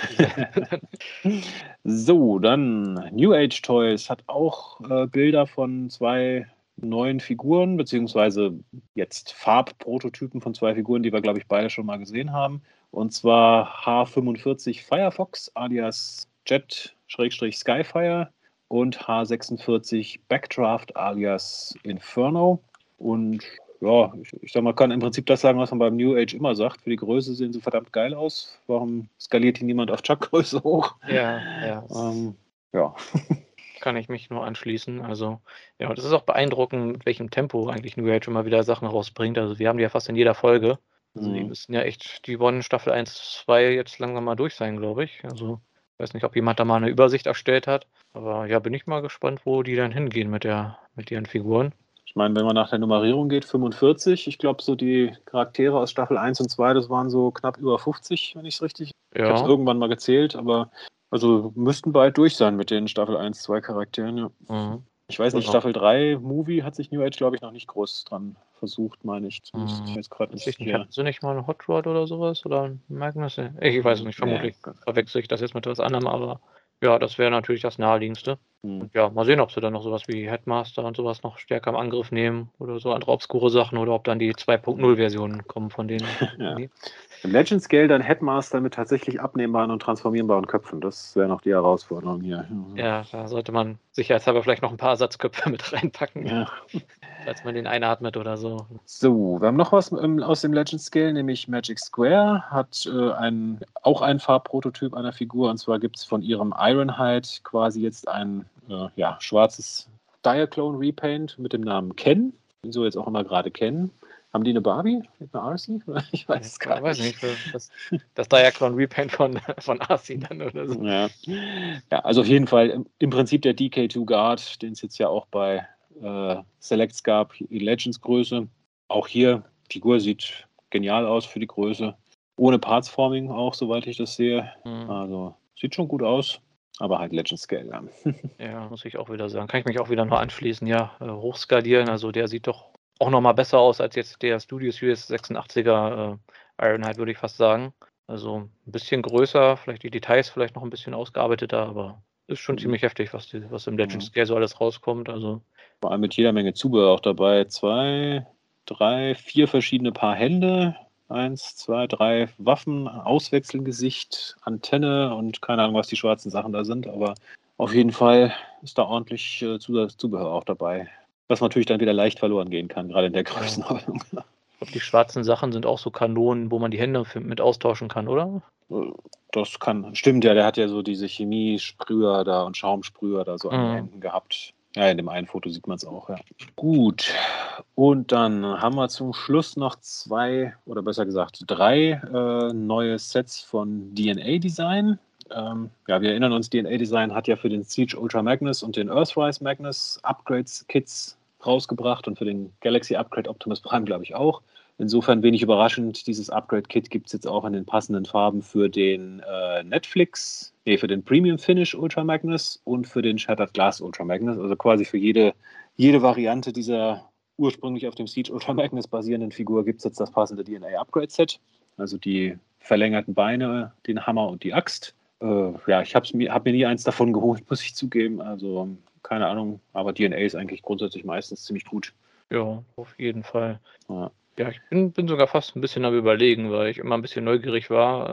So, dann New Age Toys hat auch äh, Bilder von zwei neuen Figuren, beziehungsweise jetzt Farbprototypen von zwei Figuren, die wir, glaube ich, beide schon mal gesehen haben. Und zwar H45 Firefox alias Jet-Skyfire und H46 Backdraft alias Inferno. Und ja, ich, ich sag mal, kann im Prinzip das sagen, was man beim New Age immer sagt. Für die Größe sehen sie verdammt geil aus. Warum skaliert hier niemand auf Chuck-Größe hoch? ja, ja, Ähm, ja. kann ich mich nur anschließen. Also, ja, das ist auch beeindruckend, mit welchem Tempo eigentlich New Age immer wieder Sachen rausbringt. Also, wir haben die ja fast in jeder Folge. Also, die Mhm. müssen ja echt die One Staffel 1, 2 jetzt langsam mal durch sein, glaube ich. Also, ich weiß nicht, ob jemand da mal eine Übersicht erstellt hat. Aber ja, bin ich mal gespannt, wo die dann hingehen mit, der, mit ihren Figuren. Ich meine, wenn man nach der Nummerierung geht, 45. Ich glaube, so die Charaktere aus Staffel 1 und 2, das waren so knapp über 50, wenn ich es richtig. Ja. Ich habe es irgendwann mal gezählt, aber also müssten bald durch sein mit den Staffel 1, 2 Charakteren, ja. Mhm. Ich weiß nicht, genau. Staffel 3 Movie hat sich New Age, glaube ich, noch nicht groß dran versucht, meine ich. Zumindest hm. jetzt gerade nicht. Ich nicht hatten sie nicht mal einen Hot Rod oder sowas? Oder ein Magnus? Ich weiß nicht, vermutlich nee. verwechsel ich das jetzt mit was anderem, aber ja, das wäre natürlich das Naheliegendste. Hm. Und ja, mal sehen, ob sie dann noch sowas wie Headmaster und sowas noch stärker im Angriff nehmen oder so andere obskure Sachen oder ob dann die 2.0-Versionen kommen von denen. ja. Im Legend Scale dann Headmaster mit tatsächlich abnehmbaren und transformierbaren Köpfen. Das wäre noch die Herausforderung hier. Ja, da sollte man sicherheitshalber vielleicht noch ein paar Ersatzköpfe mit reinpacken. Ja. Falls man den einatmet oder so. So, wir haben noch was aus dem Legend Scale, nämlich Magic Square hat äh, ein, auch einen Farbprototyp einer Figur. Und zwar gibt es von ihrem Ironhide quasi jetzt ein äh, ja, schwarzes Diaclone Repaint mit dem Namen Ken. Den so jetzt auch immer gerade kennen. Haben die eine Barbie mit einer Arcee? Ich weiß es gar nicht. nicht. Das, das Diaclone Repaint von, von Arcee dann oder so. Ja. ja, also auf jeden Fall im Prinzip der DK2 Guard, den es jetzt ja auch bei äh, Selects gab, in Legends Größe. Auch hier, die Figur sieht genial aus für die Größe. Ohne Parts Forming auch, soweit ich das sehe. Mhm. Also sieht schon gut aus aber halt Legend Scale. Ja. muss ich auch wieder sagen. Kann ich mich auch wieder noch anschließen. Ja, äh, hochskalieren. Also der sieht doch auch noch mal besser aus als jetzt der Studio Series 86er äh, Ironhide, würde ich fast sagen. Also ein bisschen größer, vielleicht die Details vielleicht noch ein bisschen ausgearbeiteter, aber ist schon mhm. ziemlich heftig, was, die, was im Legend Scale so alles rauskommt. Also vor allem mit jeder Menge Zubehör auch dabei. Zwei, drei, vier verschiedene Paar Hände, eins, zwei, drei Waffen, Auswechselgesicht, Antenne und keine Ahnung, was die schwarzen Sachen da sind, aber auf jeden Fall ist da ordentlich äh, Zubehör auch dabei. Was natürlich dann wieder leicht verloren gehen kann, gerade in der Größenordnung. Ja. Ich glaube, die schwarzen Sachen sind auch so Kanonen, wo man die Hände mit austauschen kann, oder? Das kann, stimmt ja, der hat ja so diese Chemiesprüher da und Schaumsprüher da so mhm. an den mhm. Händen gehabt. Ja, in dem einen Foto sieht man es auch, ja. Gut. Und dann haben wir zum Schluss noch zwei, oder besser gesagt drei äh, neue Sets von DNA Design. Ähm, ja, wir erinnern uns, DNA Design hat ja für den Siege Ultra Magnus und den Earthrise Magnus Upgrades Kits rausgebracht und für den Galaxy Upgrade Optimus Prime, glaube ich, auch. Insofern wenig überraschend, dieses Upgrade-Kit gibt es jetzt auch in den passenden Farben für den äh, Netflix, nee, für den Premium Finish Ultra Magnus und für den Shattered Glass Ultra Magnus. Also quasi für jede, jede Variante dieser ursprünglich auf dem Siege Ultra Magnus basierenden Figur gibt es jetzt das passende DNA Upgrade Set. Also die verlängerten Beine, den Hammer und die Axt. Äh, ja, ich habe hab mir nie eins davon geholt, muss ich zugeben. Also keine Ahnung, aber DNA ist eigentlich grundsätzlich meistens ziemlich gut. Ja, auf jeden Fall. Ja. Ja, ich bin, bin sogar fast ein bisschen am Überlegen, weil ich immer ein bisschen neugierig war,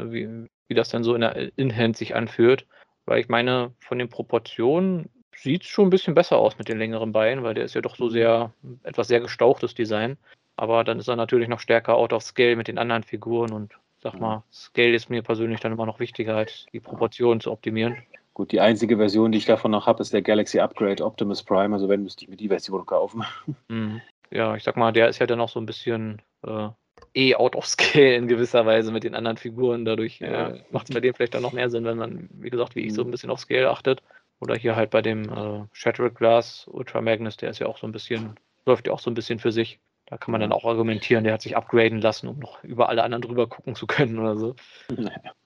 äh, wie, wie das dann so in der In-Hand sich anfühlt. Weil ich meine, von den Proportionen sieht es schon ein bisschen besser aus mit den längeren Beinen, weil der ist ja doch so mhm. sehr, etwas sehr gestauchtes Design. Aber dann ist er natürlich noch stärker out of scale mit den anderen Figuren und sag mal, Scale ist mir persönlich dann immer noch wichtiger, als die Proportionen zu optimieren. Gut, die einzige Version, die ich davon noch habe, ist der Galaxy Upgrade Optimus Prime. Also wenn, müsste ich mir die Version kaufen. Mhm ja, ich sag mal, der ist ja dann auch so ein bisschen äh, eh out of scale in gewisser Weise mit den anderen Figuren. Dadurch ja. äh, macht es bei dem vielleicht dann noch mehr Sinn, wenn man, wie gesagt, wie ich so ein mhm. bisschen auf Scale achtet. Oder hier halt bei dem äh, Shattered Glass Ultra Magnus, der ist ja auch so ein bisschen, läuft ja auch so ein bisschen für sich. Da kann man dann auch argumentieren, der hat sich upgraden lassen, um noch über alle anderen drüber gucken zu können oder so.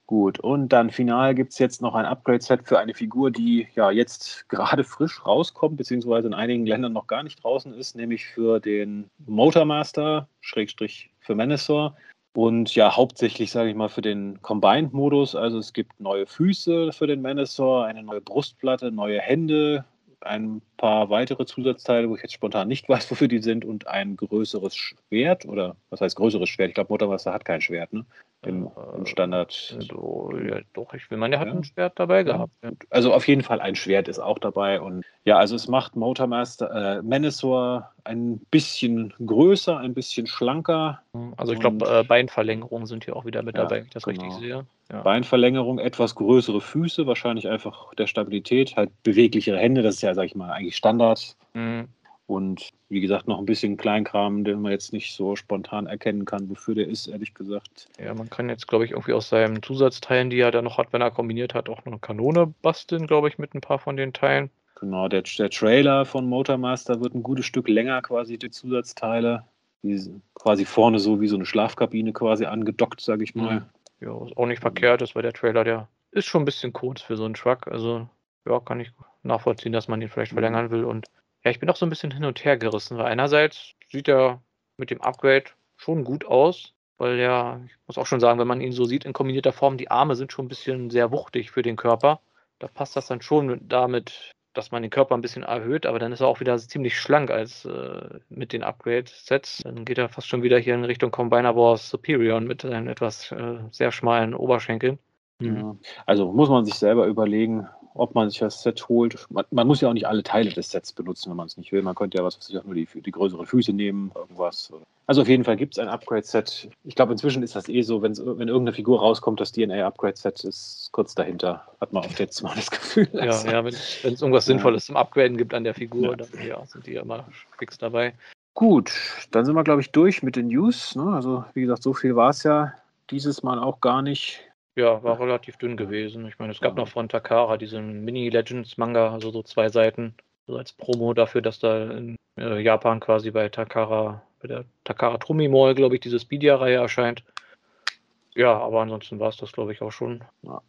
Gut, und dann final gibt es jetzt noch ein Upgrade-Set für eine Figur, die ja jetzt gerade frisch rauskommt, beziehungsweise in einigen Ländern noch gar nicht draußen ist, nämlich für den Motormaster, Schrägstrich für Menasor. Und ja, hauptsächlich, sage ich mal, für den Combined-Modus. Also es gibt neue Füße für den Menasor, eine neue Brustplatte, neue Hände, ein paar weitere Zusatzteile, wo ich jetzt spontan nicht weiß, wofür die sind, und ein größeres Schwert. Oder was heißt größeres Schwert? Ich glaube, Motorwasser hat kein Schwert, ne? Im, im Standard. So, ja, doch, ich will meine, der hat ja. ein Schwert dabei gehabt. Ja. Also auf jeden Fall ein Schwert ist auch dabei. Und ja, also es macht Motormaster äh, Menasor ein bisschen größer, ein bisschen schlanker. Also ich glaube, äh, Beinverlängerungen sind hier auch wieder mit dabei, wenn ich das genau. richtig sehe. Ja. Beinverlängerung, etwas größere Füße, wahrscheinlich einfach der Stabilität, halt beweglichere Hände, das ist ja, sag ich mal, eigentlich Standard. Mhm. Und wie gesagt, noch ein bisschen Kleinkram, den man jetzt nicht so spontan erkennen kann, wofür der ist, ehrlich gesagt. Ja, man kann jetzt, glaube ich, irgendwie aus seinen Zusatzteilen, die er da noch hat, wenn er kombiniert hat, auch noch eine Kanone basteln, glaube ich, mit ein paar von den Teilen. Genau, der, der Trailer von Motormaster wird ein gutes Stück länger, quasi die Zusatzteile. Die quasi vorne so wie so eine Schlafkabine quasi angedockt, sage ich mal. Ja, ist auch nicht verkehrt, das war der Trailer, der ist schon ein bisschen kurz für so einen Truck. Also, ja, kann ich nachvollziehen, dass man ihn vielleicht verlängern will. Und ja, ich bin auch so ein bisschen hin und her gerissen, weil einerseits sieht er mit dem Upgrade schon gut aus, weil ja, ich muss auch schon sagen, wenn man ihn so sieht in kombinierter Form, die Arme sind schon ein bisschen sehr wuchtig für den Körper. Da passt das dann schon damit, dass man den Körper ein bisschen erhöht, aber dann ist er auch wieder ziemlich schlank als äh, mit den Upgrade-Sets. Dann geht er fast schon wieder hier in Richtung Combiner Wars Superior mit seinen etwas äh, sehr schmalen Oberschenkeln. Mhm. Also muss man sich selber überlegen, ob man sich das Set holt. Man, man, muss ja auch nicht alle Teile des Sets benutzen, wenn man es nicht will. Man könnte ja was weiß ich auch nur die, die größeren Füße nehmen, irgendwas. Also auf jeden Fall gibt es ein Upgrade-Set. Ich glaube, inzwischen ist das eh so, wenn irgendeine Figur rauskommt, das DNA-Upgrade-Set ist kurz dahinter. Hat man oft jetzt mal das Gefühl. Ja, also, ja wenn es irgendwas ja. Sinnvolles zum Upgraden gibt an der Figur, ja. dann ja, sind die ja immer fix dabei. Gut, dann sind wir, glaube ich, durch mit den News. Ne? Also, wie gesagt, so viel war es ja dieses Mal auch gar nicht. Ja, war relativ dünn gewesen. Ich meine, es gab noch von Takara diesen Mini-Legends-Manga, also so zwei Seiten, so als Promo dafür, dass da in äh, Japan quasi bei Takara, bei der Takara Trumi Mall, glaube ich, diese Speedia-Reihe erscheint. Ja, aber ansonsten war es das, glaube ich, auch schon. Ja.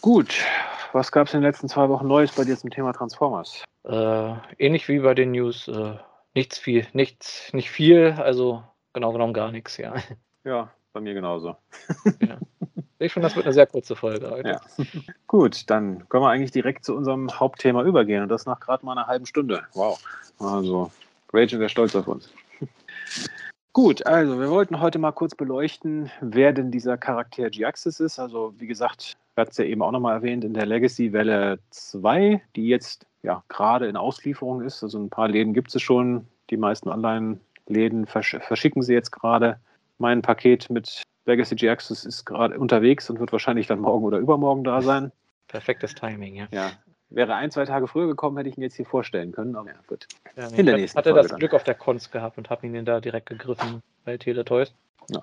Gut, was gab es in den letzten zwei Wochen Neues bei dir zum Thema Transformers? Äh, ähnlich wie bei den News, äh, nichts viel, nichts, nicht viel, also genau genommen gar nichts, ja. Ja, bei mir genauso. ja. Ich finde, das wird eine sehr kurze Folge heute. Ja. Gut, dann können wir eigentlich direkt zu unserem Hauptthema übergehen und das nach gerade mal einer halben Stunde. Wow. Also, Rachel wäre stolz auf uns. Gut, also wir wollten heute mal kurz beleuchten, wer denn dieser Charakter G-Axis ist. Also, wie gesagt, hatten es ja eben auch nochmal erwähnt, in der Legacy Welle 2, die jetzt ja gerade in Auslieferung ist. Also, ein paar Läden gibt es schon. Die meisten Online-Läden versch verschicken sie jetzt gerade. Mein Paket mit Legacy G-Axis ist gerade unterwegs und wird wahrscheinlich dann morgen oder übermorgen da sein. Perfektes Timing, ja. Ja. Wäre ein, zwei Tage früher gekommen, hätte ich ihn jetzt hier vorstellen können. Aber ja, gut. Ja, nee, In der nächsten hatte Folge das dann. Glück auf der Cons gehabt und habe ihn da direkt gegriffen bei Teletoys. Ja.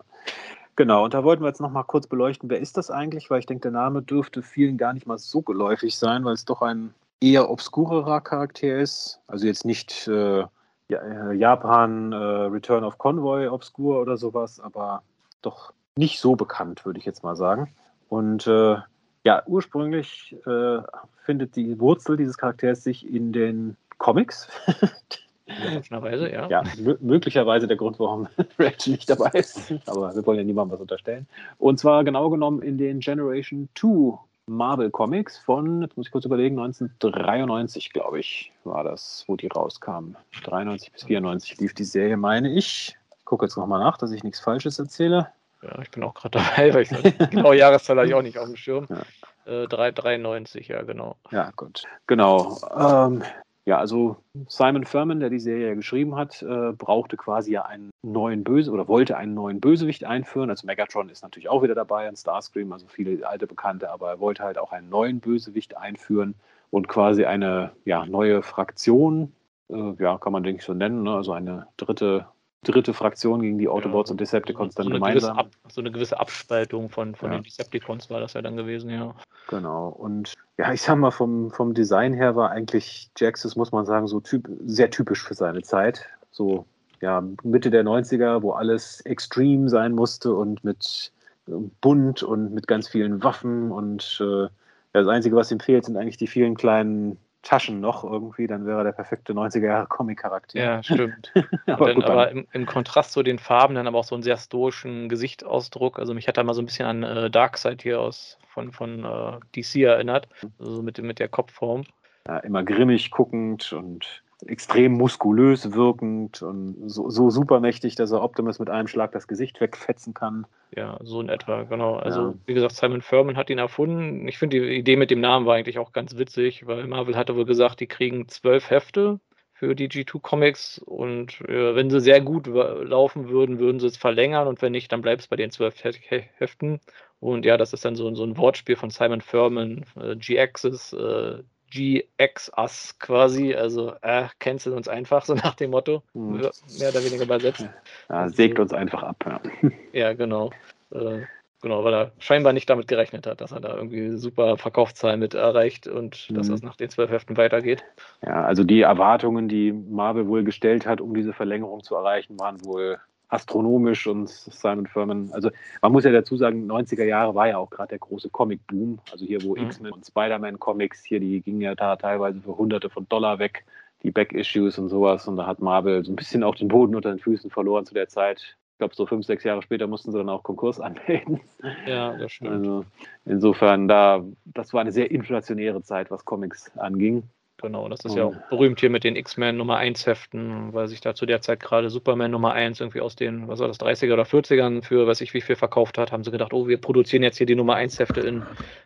Genau, und da wollten wir jetzt noch mal kurz beleuchten, wer ist das eigentlich? Weil ich denke, der Name dürfte vielen gar nicht mal so geläufig sein, weil es doch ein eher obskurerer Charakter ist. Also jetzt nicht äh, äh Japan äh, Return of Convoy obskur oder sowas, aber doch nicht so bekannt, würde ich jetzt mal sagen. Und äh, ja, ursprünglich äh, findet die Wurzel dieses Charakters sich in den Comics. Möglicherweise, ja. Ja, möglicherweise der Grund, warum Reaction nicht dabei ist. Aber wir wollen ja niemandem was unterstellen. Und zwar genau genommen in den Generation 2 Marvel Comics von, jetzt muss ich kurz überlegen, 1993, glaube ich, war das, wo die rauskamen. 93 bis 94 lief die Serie, meine ich. Ich gucke jetzt nochmal nach, dass ich nichts Falsches erzähle. Ja, ich bin auch gerade dabei, weil ich genau Jahreszahl habe ich auch nicht auf dem Schirm. Ja. Äh, 393, ja, genau. Ja, gut. Genau. Ähm, ja, also Simon Furman, der die Serie geschrieben hat, äh, brauchte quasi ja einen neuen Böse oder wollte einen neuen Bösewicht einführen. Also Megatron ist natürlich auch wieder dabei, ein Starscream, also viele alte Bekannte, aber er wollte halt auch einen neuen Bösewicht einführen und quasi eine ja, neue Fraktion, äh, ja, kann man denke ich so nennen, ne? also eine dritte dritte Fraktion gegen die Autobots ja, und Decepticons dann so gemeinsam. Ab, so eine gewisse Abspaltung von, von ja. den Decepticons war das ja dann gewesen, ja. Genau. Und ja, ich sag mal, vom, vom Design her war eigentlich Jaxus, muss man sagen, so typ, sehr typisch für seine Zeit. So, ja, Mitte der 90er, wo alles extrem sein musste und mit äh, bunt und mit ganz vielen Waffen und äh, das Einzige, was ihm fehlt, sind eigentlich die vielen kleinen Taschen noch irgendwie, dann wäre er der perfekte 90er-Jahre-Comic-Charakter. Ja, stimmt. aber, dann, gut, aber im, im, Kontrast zu den Farben dann aber auch so einen sehr stoischen Gesichtsausdruck. Also mich hat da mal so ein bisschen an äh, Darkseid hier aus von, von äh, DC erinnert, also mit, mit der Kopfform. Ja, immer grimmig guckend und extrem muskulös wirkend und so, so supermächtig, dass er Optimus mit einem Schlag das Gesicht wegfetzen kann. Ja, so in etwa, genau. Also, ja. wie gesagt, Simon Furman hat ihn erfunden. Ich finde, die Idee mit dem Namen war eigentlich auch ganz witzig, weil Marvel hatte wohl gesagt, die kriegen zwölf Hefte für die G2 Comics und äh, wenn sie sehr gut laufen würden, würden sie es verlängern und wenn nicht, dann bleibt es bei den zwölf Heften. Und ja, das ist dann so, so ein Wortspiel von Simon Furman, äh, G-Axis, äh, GX-Us quasi, also äh, cancel uns einfach, so nach dem Motto, hm. mehr oder weniger übersetzt. Ja, sägt uns einfach ab. Ja, ja genau. Äh, Genau, weil er scheinbar nicht damit gerechnet hat, dass er da irgendwie super Verkaufszahlen mit erreicht und mhm. dass das nach den zwölf Heften weitergeht. Ja, also die Erwartungen, die Marvel wohl gestellt hat, um diese Verlängerung zu erreichen, waren wohl astronomisch und Simon Furman, also man muss ja dazu sagen, 90er Jahre war ja auch gerade der große Comic-Boom, also hier wo mhm. X-Men und Spider-Man-Comics, hier die gingen ja da teilweise für hunderte von Dollar weg, die Back-Issues und sowas und da hat Marvel so ein bisschen auch den Boden unter den Füßen verloren zu der Zeit ich glaube, so fünf, sechs Jahre später mussten sie dann auch Konkurs anmelden. Ja, das stimmt. Also insofern, da, das war eine sehr inflationäre Zeit, was Comics anging. Genau, das ist ja auch berühmt hier mit den X-Men Nummer 1 Heften, weil sich da zu der Zeit gerade Superman Nummer 1 irgendwie aus den, was war das, 30er oder 40ern für weiß ich wie viel verkauft hat, haben sie gedacht, oh, wir produzieren jetzt hier die Nummer 1 Hefte in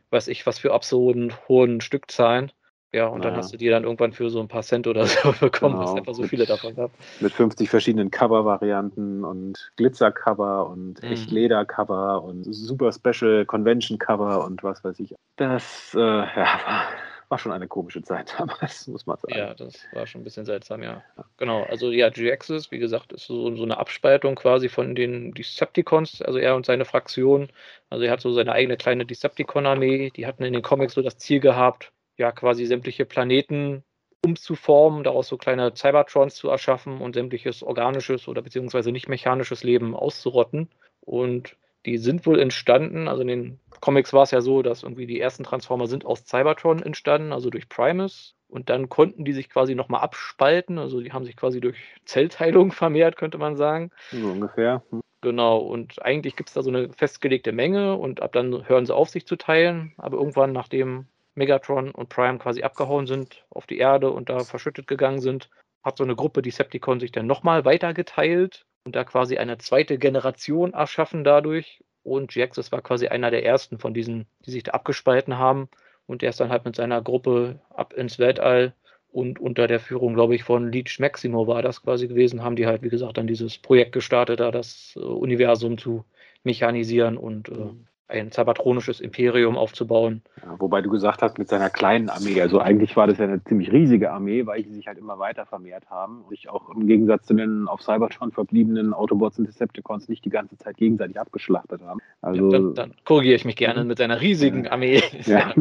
weiß ich was für absurden hohen Stückzahlen. Ja, und dann hast du die dann irgendwann für so ein paar Cent oder so bekommen, genau. es einfach so viele davon gab. Mit 50 verschiedenen Cover-Varianten und Glitzer-Cover und mhm. Echt-Leder-Cover und Super Special Convention-Cover und was weiß ich. Das äh, ja, war, war, schon eine komische Zeit damals, muss man sagen. Ja, das war schon ein bisschen seltsam, ja. ja. Genau, also ja, G-Axis, wie gesagt, ist so, so eine Abspaltung quasi von den Decepticons, also er und seine Fraktion. Also er hat so seine eigene kleine Decepticon-Armee, die hatten in den Comics so das Ziel gehabt, ja quasi sämtliche Planeten umzuformen, daraus so kleine Cybertrons zu erschaffen und sämtliches organisches oder beziehungsweise nicht mechanisches Leben auszurotten. Und die sind wohl entstanden, also in den Comics war es ja so, dass irgendwie die ersten Transformer sind aus Cybertron entstanden, also durch Primus. Und dann konnten die sich quasi nochmal abspalten, also die haben sich quasi durch Zellteilung vermehrt, könnte man sagen. So ungefähr. Hm. Genau, und eigentlich gibt es da so eine festgelegte Menge und ab dann hören sie auf, sich zu teilen. Aber irgendwann, nachdem Megatron und Prime quasi abgehauen sind auf die Erde und da verschüttet gegangen sind, hat so eine Gruppe Decepticon sich dann nochmal weitergeteilt und da quasi eine zweite Generation erschaffen dadurch. Und Jaxus war quasi einer der ersten von diesen, die sich da abgespalten haben. Und der ist dann halt mit seiner Gruppe ab ins Weltall und unter der Führung, glaube ich, von Leech Maximo war das quasi gewesen, haben die halt, wie gesagt, dann dieses Projekt gestartet, da das äh, Universum zu mechanisieren und äh, mhm ein zabatronisches Imperium aufzubauen. Ja, wobei du gesagt hast, mit seiner kleinen Armee, also eigentlich war das ja eine ziemlich riesige Armee, weil die sich halt immer weiter vermehrt haben und sich auch im Gegensatz zu den auf Cybertron verbliebenen Autobots und Decepticons nicht die ganze Zeit gegenseitig abgeschlachtet haben. Also, ja, dann, dann, korrigiere ich mich gerne mit seiner riesigen Armee. Ja.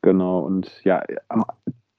genau, und ja,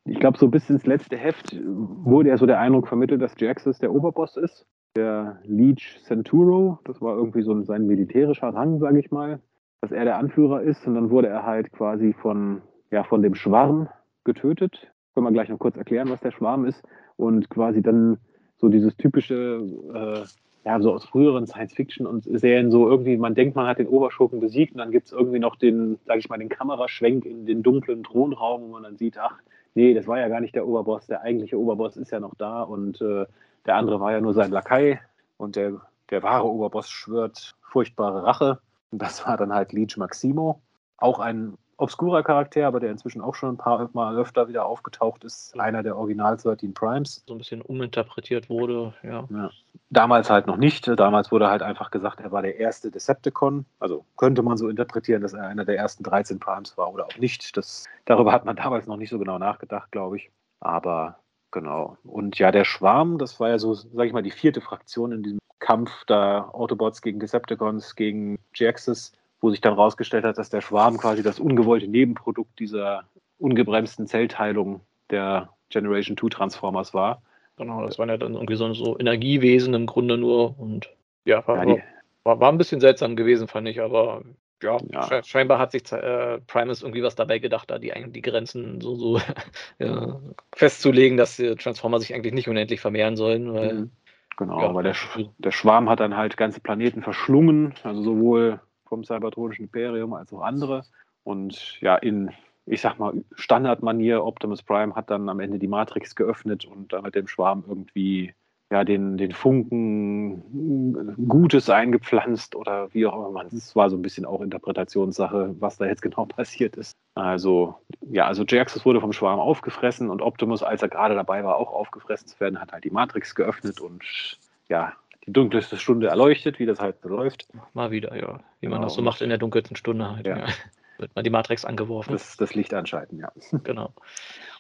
ich glaube, so bis ins letzte Heft wurde ja so der Eindruck vermittelt, dass Jaxus der Oberboss ist der Leech Centuro, das war irgendwie so sein militärischer Rang, sage ich mal, dass er der Anführer ist. Und dann wurde er halt quasi von, ja, von dem Schwarm getötet. Können wir gleich noch kurz erklären, was der Schwarm ist. Und quasi dann so dieses typische, äh, ja, so aus früheren Science-Fiction und Serien so irgendwie, man denkt, man hat den Oberschurken besiegt und dann gibt es irgendwie noch den, sage ich mal, den Kameraschwenk in den dunklen Thronraum, wo man dann sieht, ach, nee, das war ja gar nicht der Oberboss, der eigentliche Oberboss ist ja noch da und äh, der andere war ja nur sein Lakai und der, der wahre Oberboss schwört furchtbare Rache. Und das war dann halt Leech Maximo. Auch ein obskurer Charakter, aber der inzwischen auch schon ein paar Mal öfter wieder aufgetaucht ist. Einer der Original 13 Primes. So ein bisschen uminterpretiert wurde, ja. ja. Damals halt noch nicht. Damals wurde halt einfach gesagt, er war der erste Decepticon. Also könnte man so interpretieren, dass er einer der ersten 13 Primes war oder auch nicht. Das, darüber hat man damals noch nicht so genau nachgedacht, glaube ich. Aber Genau. Und ja, der Schwarm, das war ja so, sag ich mal, die vierte Fraktion in diesem Kampf da Autobots gegen Decepticons, gegen Jaxus, wo sich dann rausgestellt hat, dass der Schwarm quasi das ungewollte Nebenprodukt dieser ungebremsten Zellteilung der Generation 2 Transformers war. Genau, das waren ja dann irgendwie so, so Energiewesen im Grunde nur und ja, war, ja, war, war, ein bisschen seltsam gewesen, fand ich, aber ja, ja. scheinbar hat sich äh, Primus irgendwie was dabei gedacht, da die, die Grenzen so, so ja, festzulegen, dass die Transformer sich eigentlich nicht unendlich vermehren sollen. Weil, mhm. Genau, ja, weil der, der Schwarm hat dann halt ganze Planeten verschlungen, also sowohl vom Cybertronischen Imperium als auch andere. Und ja, in, ich sag mal, Standardmanier, Optimus Prime hat dann am Ende die Matrix geöffnet und dann mit dem Schwarm irgendwie ja, den, den Funken Gutes eingepflanzt oder wie auch immer man. Es war so ein bisschen auch Interpretationssache, was da jetzt genau passiert ist. Also, ja, also Jaxus wurde vom Schwarm aufgefressen und Optimus, als er gerade dabei war, auch aufgefressen zu werden, hat halt die Matrix geöffnet und ja, die dunkelste Stunde erleuchtet, wie das halt so läuft. Mal wieder, ja. Wie man genau. das so macht in der dunkelsten Stunde halt. Ja. Ja. Wird mal die Matrix angeworfen. Das, das Licht anschalten, ja. Genau.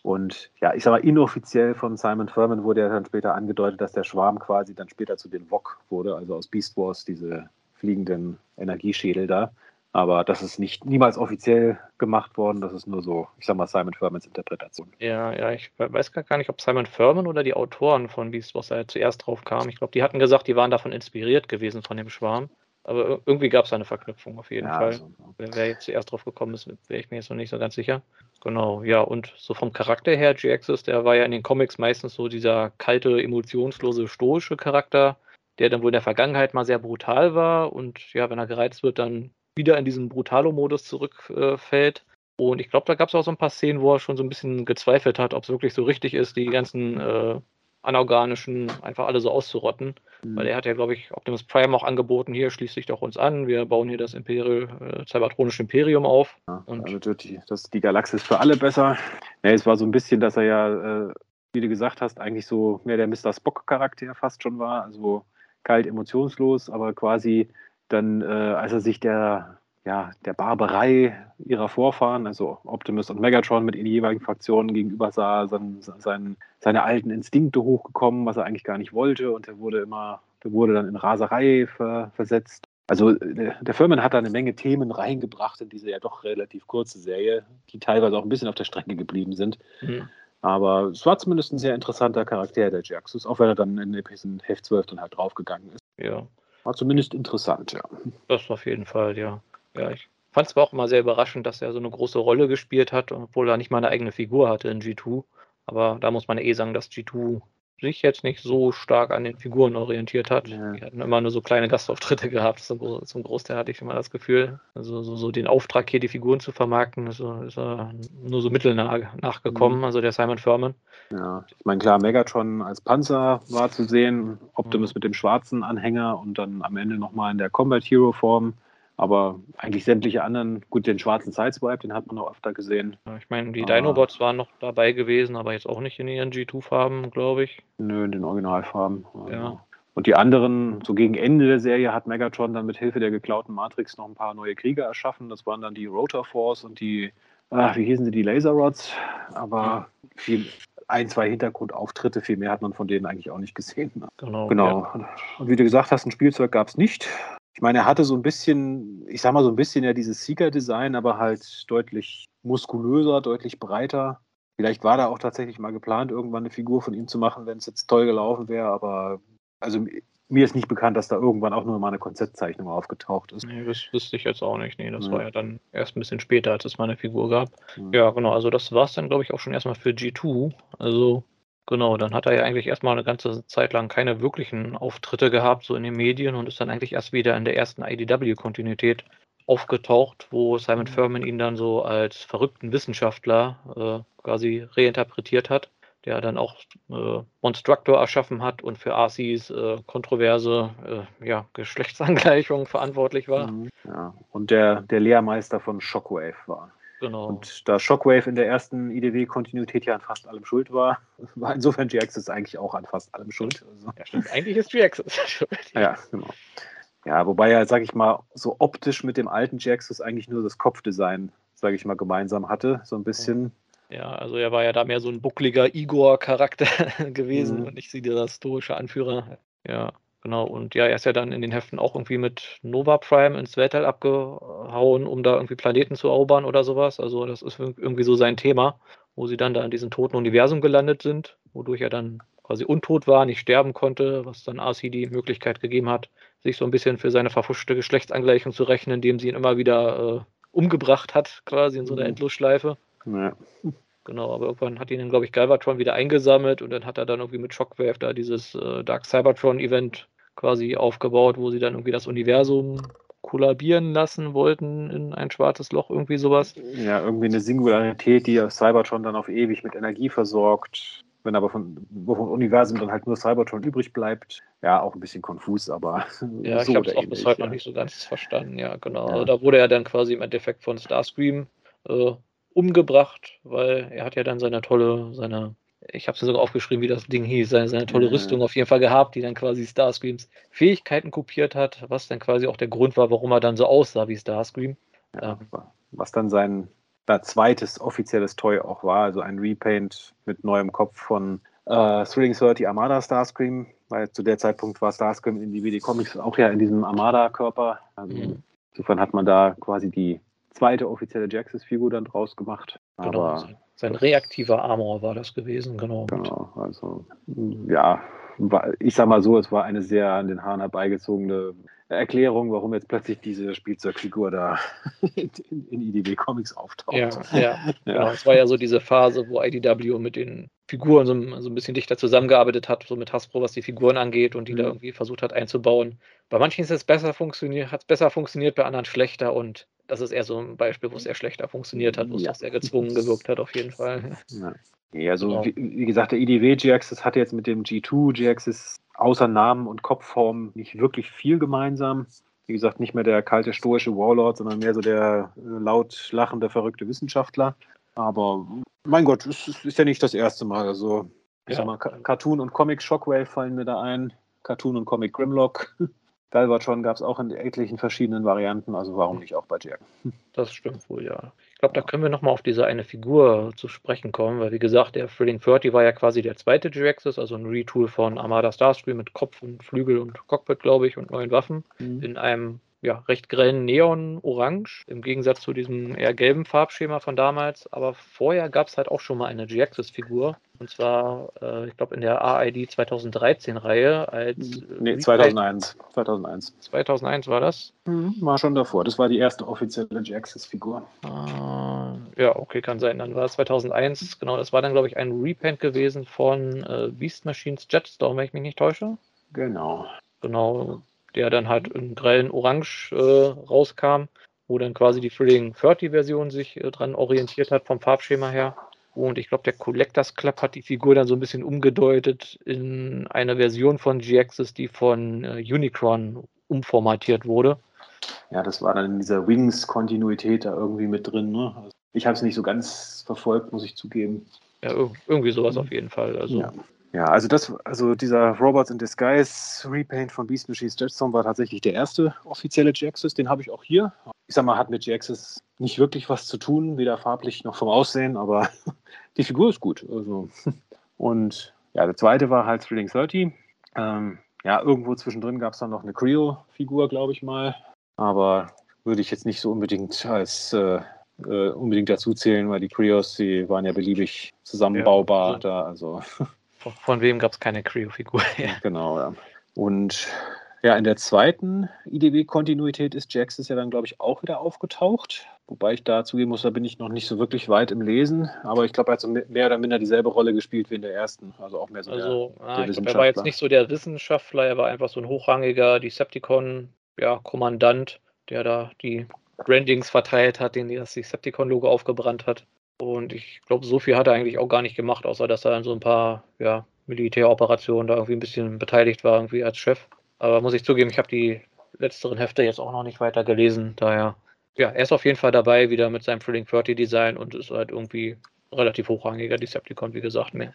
Und ja, ich sag mal, inoffiziell von Simon Furman wurde ja dann später angedeutet, dass der Schwarm quasi dann später zu den VOG wurde, also aus Beast Wars diese fliegenden Energieschädel da. Aber das ist nicht niemals offiziell gemacht worden. Das ist nur so, ich sag mal, Simon Furmans Interpretation. Ja, ja, ich weiß gar nicht, ob Simon Furman oder die Autoren von Beast was er zuerst drauf kam. Ich glaube, die hatten gesagt, die waren davon inspiriert gewesen von dem Schwarm. Aber irgendwie gab es eine Verknüpfung auf jeden ja, Fall. Also, okay. Wer jetzt zuerst drauf gekommen ist, wäre ich mir jetzt noch nicht so ganz sicher. Genau, ja, und so vom Charakter her, G-Axis, der war ja in den Comics meistens so dieser kalte, emotionslose, stoische Charakter, der dann wohl in der Vergangenheit mal sehr brutal war und ja, wenn er gereizt wird, dann wieder in diesen Brutalo-Modus zurückfällt. Äh, und ich glaube, da gab es auch so ein paar Szenen, wo er schon so ein bisschen gezweifelt hat, ob es wirklich so richtig ist, die ganzen äh, anorganischen einfach alle so auszurotten. Mhm. Weil er hat ja, glaube ich, Optimus Prime auch angeboten, hier schließt sich doch uns an, wir bauen hier das Imperial, äh, Cybertronische Imperium auf. Ja, und damit wird die, das, die Galaxis für alle besser. Ja, es war so ein bisschen, dass er ja, äh, wie du gesagt hast, eigentlich so mehr der Mr. Spock-Charakter fast schon war. Also kalt, emotionslos, aber quasi dann, äh, als er sich der, ja, der Barbarei ihrer Vorfahren, also Optimus und Megatron mit ihren jeweiligen Fraktionen gegenüber sah, sein, sein, seine alten Instinkte hochgekommen, was er eigentlich gar nicht wollte und er wurde immer, der wurde dann in Raserei ver, versetzt. Also der, der Firmen hat da eine Menge Themen reingebracht in diese ja doch relativ kurze Serie, die teilweise auch ein bisschen auf der Strecke geblieben sind. Mhm. Aber es war zumindest ein sehr interessanter Charakter, der Jaxus, auch wenn er dann in Episoden Heft 12 dann halt draufgegangen ist. Ja. War zumindest interessant, ja. Das auf jeden Fall, ja. Ja, ich fand es aber auch immer sehr überraschend, dass er so eine große Rolle gespielt hat, obwohl er nicht mal eine eigene Figur hatte in G2. Aber da muss man eh sagen, dass G2 sich jetzt nicht so stark an den Figuren orientiert hat. Ja. Die hatten immer nur so kleine Gastauftritte gehabt. Zum, zum Großteil hatte ich immer das Gefühl. Also so, so den Auftrag hier, die Figuren zu vermarkten, ist, ist er nur so mittelnah nachgekommen, mhm. also der Simon Furman. Ja, ich meine, klar, Megatron als Panzer war zu sehen, Optimus mhm. mit dem schwarzen Anhänger und dann am Ende nochmal in der Combat Hero Form. Aber eigentlich sämtliche anderen, gut, den schwarzen Sideswipe, den hat man noch öfter gesehen. Ja, ich meine, die Dinobots waren noch dabei gewesen, aber jetzt auch nicht in ihren G2-Farben, glaube ich. Nö, in den Originalfarben. Also. Ja. Und die anderen, so gegen Ende der Serie, hat Megatron dann mit Hilfe der geklauten Matrix noch ein paar neue Krieger erschaffen. Das waren dann die Rotor Force und die, ach, wie hießen sie, die Laser Rods. Aber viel, ein, zwei Hintergrundauftritte, viel mehr hat man von denen eigentlich auch nicht gesehen. Genau. genau. Ja. Und wie du gesagt hast, ein Spielzeug gab es nicht. Ich meine, er hatte so ein bisschen, ich sag mal so ein bisschen ja dieses Seeker-Design, aber halt deutlich muskulöser, deutlich breiter. Vielleicht war da auch tatsächlich mal geplant, irgendwann eine Figur von ihm zu machen, wenn es jetzt toll gelaufen wäre, aber also mir ist nicht bekannt, dass da irgendwann auch nur mal eine Konzeptzeichnung aufgetaucht ist. Nee, das wüsste ich jetzt auch nicht. Nee, das ja. war ja dann erst ein bisschen später, als es mal eine Figur gab. Ja, ja genau. Also das war es dann, glaube ich, auch schon erstmal für G2. Also Genau, dann hat er ja eigentlich erstmal eine ganze Zeit lang keine wirklichen Auftritte gehabt, so in den Medien und ist dann eigentlich erst wieder in der ersten IDW-Kontinuität aufgetaucht, wo Simon mhm. Furman ihn dann so als verrückten Wissenschaftler äh, quasi reinterpretiert hat, der dann auch äh, Monstructor erschaffen hat und für Arcees äh, kontroverse äh, ja, Geschlechtsangleichung verantwortlich war. Mhm, ja. Und der, der Lehrmeister von Shockwave war. Genau. Und da Shockwave in der ersten IDW-Kontinuität ja an fast allem schuld war, war insofern G-Axis eigentlich auch an fast allem schuld. Also. Ja, stimmt. Eigentlich ist G-Axis schuld. Ja, genau. Ja, wobei er, sag ich mal, so optisch mit dem alten G-Axis eigentlich nur das Kopfdesign, sage ich mal, gemeinsam hatte, so ein bisschen. Ja, also er war ja da mehr so ein buckliger Igor-Charakter gewesen mhm. und nicht dieser stoische Anführer. Ja. Genau, und ja, er ist ja dann in den Heften auch irgendwie mit Nova Prime ins Weltall abgehauen, um da irgendwie Planeten zu erobern oder sowas. Also das ist irgendwie so sein Thema, wo sie dann da in diesem toten Universum gelandet sind, wodurch er dann quasi untot war, nicht sterben konnte, was dann RC die Möglichkeit gegeben hat, sich so ein bisschen für seine verfuschte Geschlechtsangleichung zu rechnen, indem sie ihn immer wieder äh, umgebracht hat, quasi in so einer mhm. Endlosschleife. Ja. Genau, aber irgendwann hat ihn dann, glaube ich, Galvatron wieder eingesammelt und dann hat er dann irgendwie mit Shockwave da dieses äh, Dark Cybertron-Event quasi aufgebaut, wo sie dann irgendwie das Universum kollabieren lassen wollten in ein schwarzes Loch, irgendwie sowas. Ja, irgendwie eine Singularität, die Cybertron dann auf ewig mit Energie versorgt. Wenn aber von, vom Universum dann halt nur Cybertron übrig bleibt, ja, auch ein bisschen konfus, aber. Ja, so ich habe es auch bis heute ja. noch nicht so ganz verstanden, ja, genau. Ja. Also da wurde er dann quasi im Endeffekt von Starscream äh, umgebracht, weil er hat ja dann seine tolle, seine, ich habe es sogar aufgeschrieben, wie das Ding hieß, seine, seine tolle mhm. Rüstung auf jeden Fall gehabt, die dann quasi Starscreams Fähigkeiten kopiert hat, was dann quasi auch der Grund war, warum er dann so aussah wie Starscream. Ja, ähm, was dann sein na, zweites offizielles Toy auch war, also ein Repaint mit neuem Kopf von äh, Thrilling 30 Armada Starscream, weil zu der Zeitpunkt war Starscream in die WD Comics auch ja in diesem Armada-Körper. Also mhm. insofern hat man da quasi die zweite offizielle Jaxis-Figur dann draus gemacht. Genau, Aber, sein reaktiver Armor war das gewesen, genau. Genau, also ja, ich sag mal so, es war eine sehr an den Haaren herbeigezogene Erklärung, warum jetzt plötzlich diese Spielzeugfigur da in, in IDW Comics auftaucht. Ja, ja, ja. Genau. Es war ja so diese Phase, wo IDW mit den Figuren so, so, ein bisschen dichter zusammengearbeitet hat, so mit Hasbro, was die Figuren angeht und die mhm. da irgendwie versucht hat einzubauen. Bei manchen ist es besser funktioniert, hat es besser funktioniert, bei anderen schlechter und das ist eher so ein Beispiel, wo es eher schlechter funktioniert hat, wo es ja. sehr gezwungen gewirkt hat, auf jeden Fall. Ja. Ja, also genau. wie, wie, gesagt, der IDW hat jetzt mit dem G2 GX außer Namen und Kopfform nicht wirklich viel gemeinsam. Wie gesagt, nicht mehr der kalte, stoische Warlord, sondern mehr so der äh, laut lachende, verrückte Wissenschaftler. Aber mein Gott, es ist, ist ja nicht das erste Mal. Also, ich ja. sag mal, Cartoon und Comic Shockwave fallen mir da ein. Cartoon und Comic Grimlock. Galvatron gab es auch in etlichen verschiedenen Varianten, also warum nicht auch bei Jack? Das stimmt wohl, ja. Ich glaube, da können wir nochmal auf diese eine Figur zu sprechen kommen, weil wie gesagt, der Thrilling 30 war ja quasi der zweite G-Axis, also ein Retool von Armada Starscream mit Kopf und Flügel und Cockpit, glaube ich, und neuen Waffen mhm. in einem ja, recht grellen Neon-Orange, im Gegensatz zu diesem eher gelben Farbschema von damals. Aber vorher gab es halt auch schon mal eine G-Axis-Figur. Und zwar, äh, ich glaube, in der AID 2013-Reihe als. Nee, 2001. 2001. 2001 war das? Mhm, war schon davor. Das war die erste offizielle G-Axis-Figur. Ah, ja, okay, kann sein. Dann war es 2001. Genau, das war dann, glaube ich, ein Repaint gewesen von äh, Beast Machines Jetstorm, wenn ich mich nicht täusche. Genau. Genau, der dann halt in grellen Orange äh, rauskam, wo dann quasi die Thrilling 30 Version sich äh, dran orientiert hat vom Farbschema her. Und ich glaube, der Collectors Club hat die Figur dann so ein bisschen umgedeutet in eine Version von GXs, die von äh, Unicron umformatiert wurde. Ja, das war dann in dieser Wings-Kontinuität da irgendwie mit drin. Ne? Also ich habe es nicht so ganz verfolgt, muss ich zugeben. Ja, irgendwie sowas auf jeden Fall. Also ja. Ja, also das, also dieser Robots in Disguise Repaint von Beast Machines Jetstone war tatsächlich der erste offizielle G-Axis, den habe ich auch hier. Ich sag mal, hat mit G-Axis nicht wirklich was zu tun, weder farblich noch vom Aussehen, aber die Figur ist gut. Also. Und ja, der zweite war halt Thrilling 30. Ähm, ja, irgendwo zwischendrin gab es dann noch eine Creo-Figur, glaube ich mal. Aber würde ich jetzt nicht so unbedingt als äh, äh, unbedingt dazu zählen, weil die Creos, die waren ja beliebig zusammenbaubar ja, da. Also von, von wem gab es keine Creo-Figur? ja. Genau, ja. Und ja, in der zweiten IDW-Kontinuität ist Jax ja dann, glaube ich, auch wieder aufgetaucht. Wobei ich da zugeben muss, da bin ich noch nicht so wirklich weit im Lesen. Aber ich glaube, er hat so mehr oder minder dieselbe Rolle gespielt wie in der ersten. Also auch mehr so also, der, ah, der glaub, Er war jetzt nicht so der Wissenschaftler, er war einfach so ein hochrangiger Decepticon-Kommandant, ja, der da die Brandings verteilt hat, den das Decepticon-Logo aufgebrannt hat. Und ich glaube, so viel hat er eigentlich auch gar nicht gemacht, außer dass er an so ein paar ja, Militäroperationen da irgendwie ein bisschen beteiligt war, irgendwie als Chef. Aber muss ich zugeben, ich habe die letzteren Hefte jetzt auch noch nicht weiter gelesen. Daher, ja, er ist auf jeden Fall dabei, wieder mit seinem Thrilling 30 Design und ist halt irgendwie relativ hochrangiger Decepticon, wie gesagt. Mehr.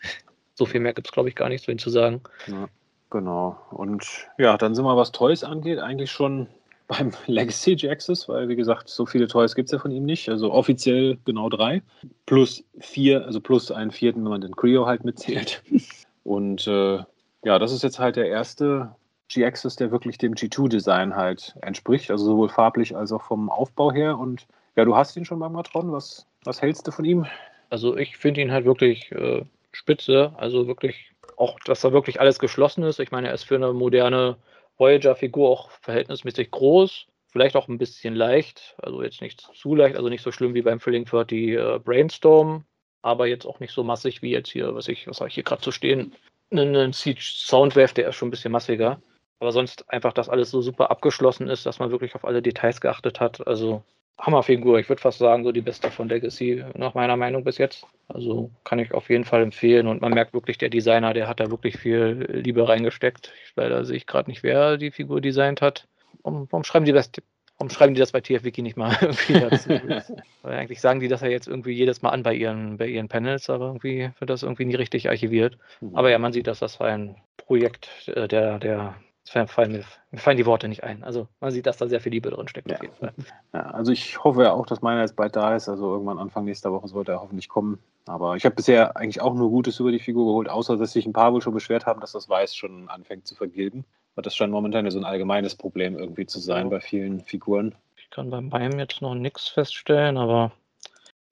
So viel mehr gibt es, glaube ich, gar nicht zu ihm zu sagen. Ja, genau. Und ja, dann sind wir, was Toys angeht, eigentlich schon beim Legacy Jaxes, weil wie gesagt, so viele Toys gibt es ja von ihm nicht. Also offiziell genau drei. Plus vier, also plus einen vierten, wenn man den Creo halt mitzählt. Und äh, ja, das ist jetzt halt der erste G-Axis, der wirklich dem G2-Design halt entspricht. Also sowohl farblich als auch vom Aufbau her. Und ja, du hast ihn schon beim Matron. Was, was hältst du von ihm? Also ich finde ihn halt wirklich äh, spitze. Also wirklich auch, dass da wirklich alles geschlossen ist. Ich meine, er ist für eine moderne Voyager-Figur auch verhältnismäßig groß, vielleicht auch ein bisschen leicht, also jetzt nicht zu leicht, also nicht so schlimm wie beim Thrilling 30 äh, Brainstorm, aber jetzt auch nicht so massig wie jetzt hier, was ich, was habe ich hier gerade zu stehen, einen Siege Soundwave, der ist schon ein bisschen massiger. Aber sonst einfach, dass alles so super abgeschlossen ist, dass man wirklich auf alle Details geachtet hat. Also Hammerfigur. Ich würde fast sagen, so die beste von Legacy, nach meiner Meinung bis jetzt. Also kann ich auf jeden Fall empfehlen. Und man merkt wirklich, der Designer, der hat da wirklich viel Liebe reingesteckt. Ich, leider sehe ich gerade nicht, wer die Figur designt hat. Warum, warum, schreiben die das? Warum schreiben die das bei TFWiki nicht mal irgendwie dazu? Weil eigentlich sagen die das ja jetzt irgendwie jedes Mal an bei ihren, bei ihren Panels, aber irgendwie wird das irgendwie nie richtig archiviert. Mhm. Aber ja, man sieht, dass das ein Projekt äh, der, der fallen mir, mir, fallen die Worte nicht ein. Also man sieht, dass da sehr viel Liebe drin steckt. Ja. ja also ich hoffe ja auch, dass meiner jetzt bald da ist. Also irgendwann Anfang nächster Woche sollte er hoffentlich kommen. Aber ich habe bisher eigentlich auch nur Gutes über die Figur geholt, außer dass sich ein paar wohl schon beschwert haben, dass das Weiß schon anfängt zu vergilben. Aber das scheint momentan ja so ein allgemeines Problem irgendwie zu sein ja. bei vielen Figuren. Ich kann bei meinem jetzt noch nichts feststellen, aber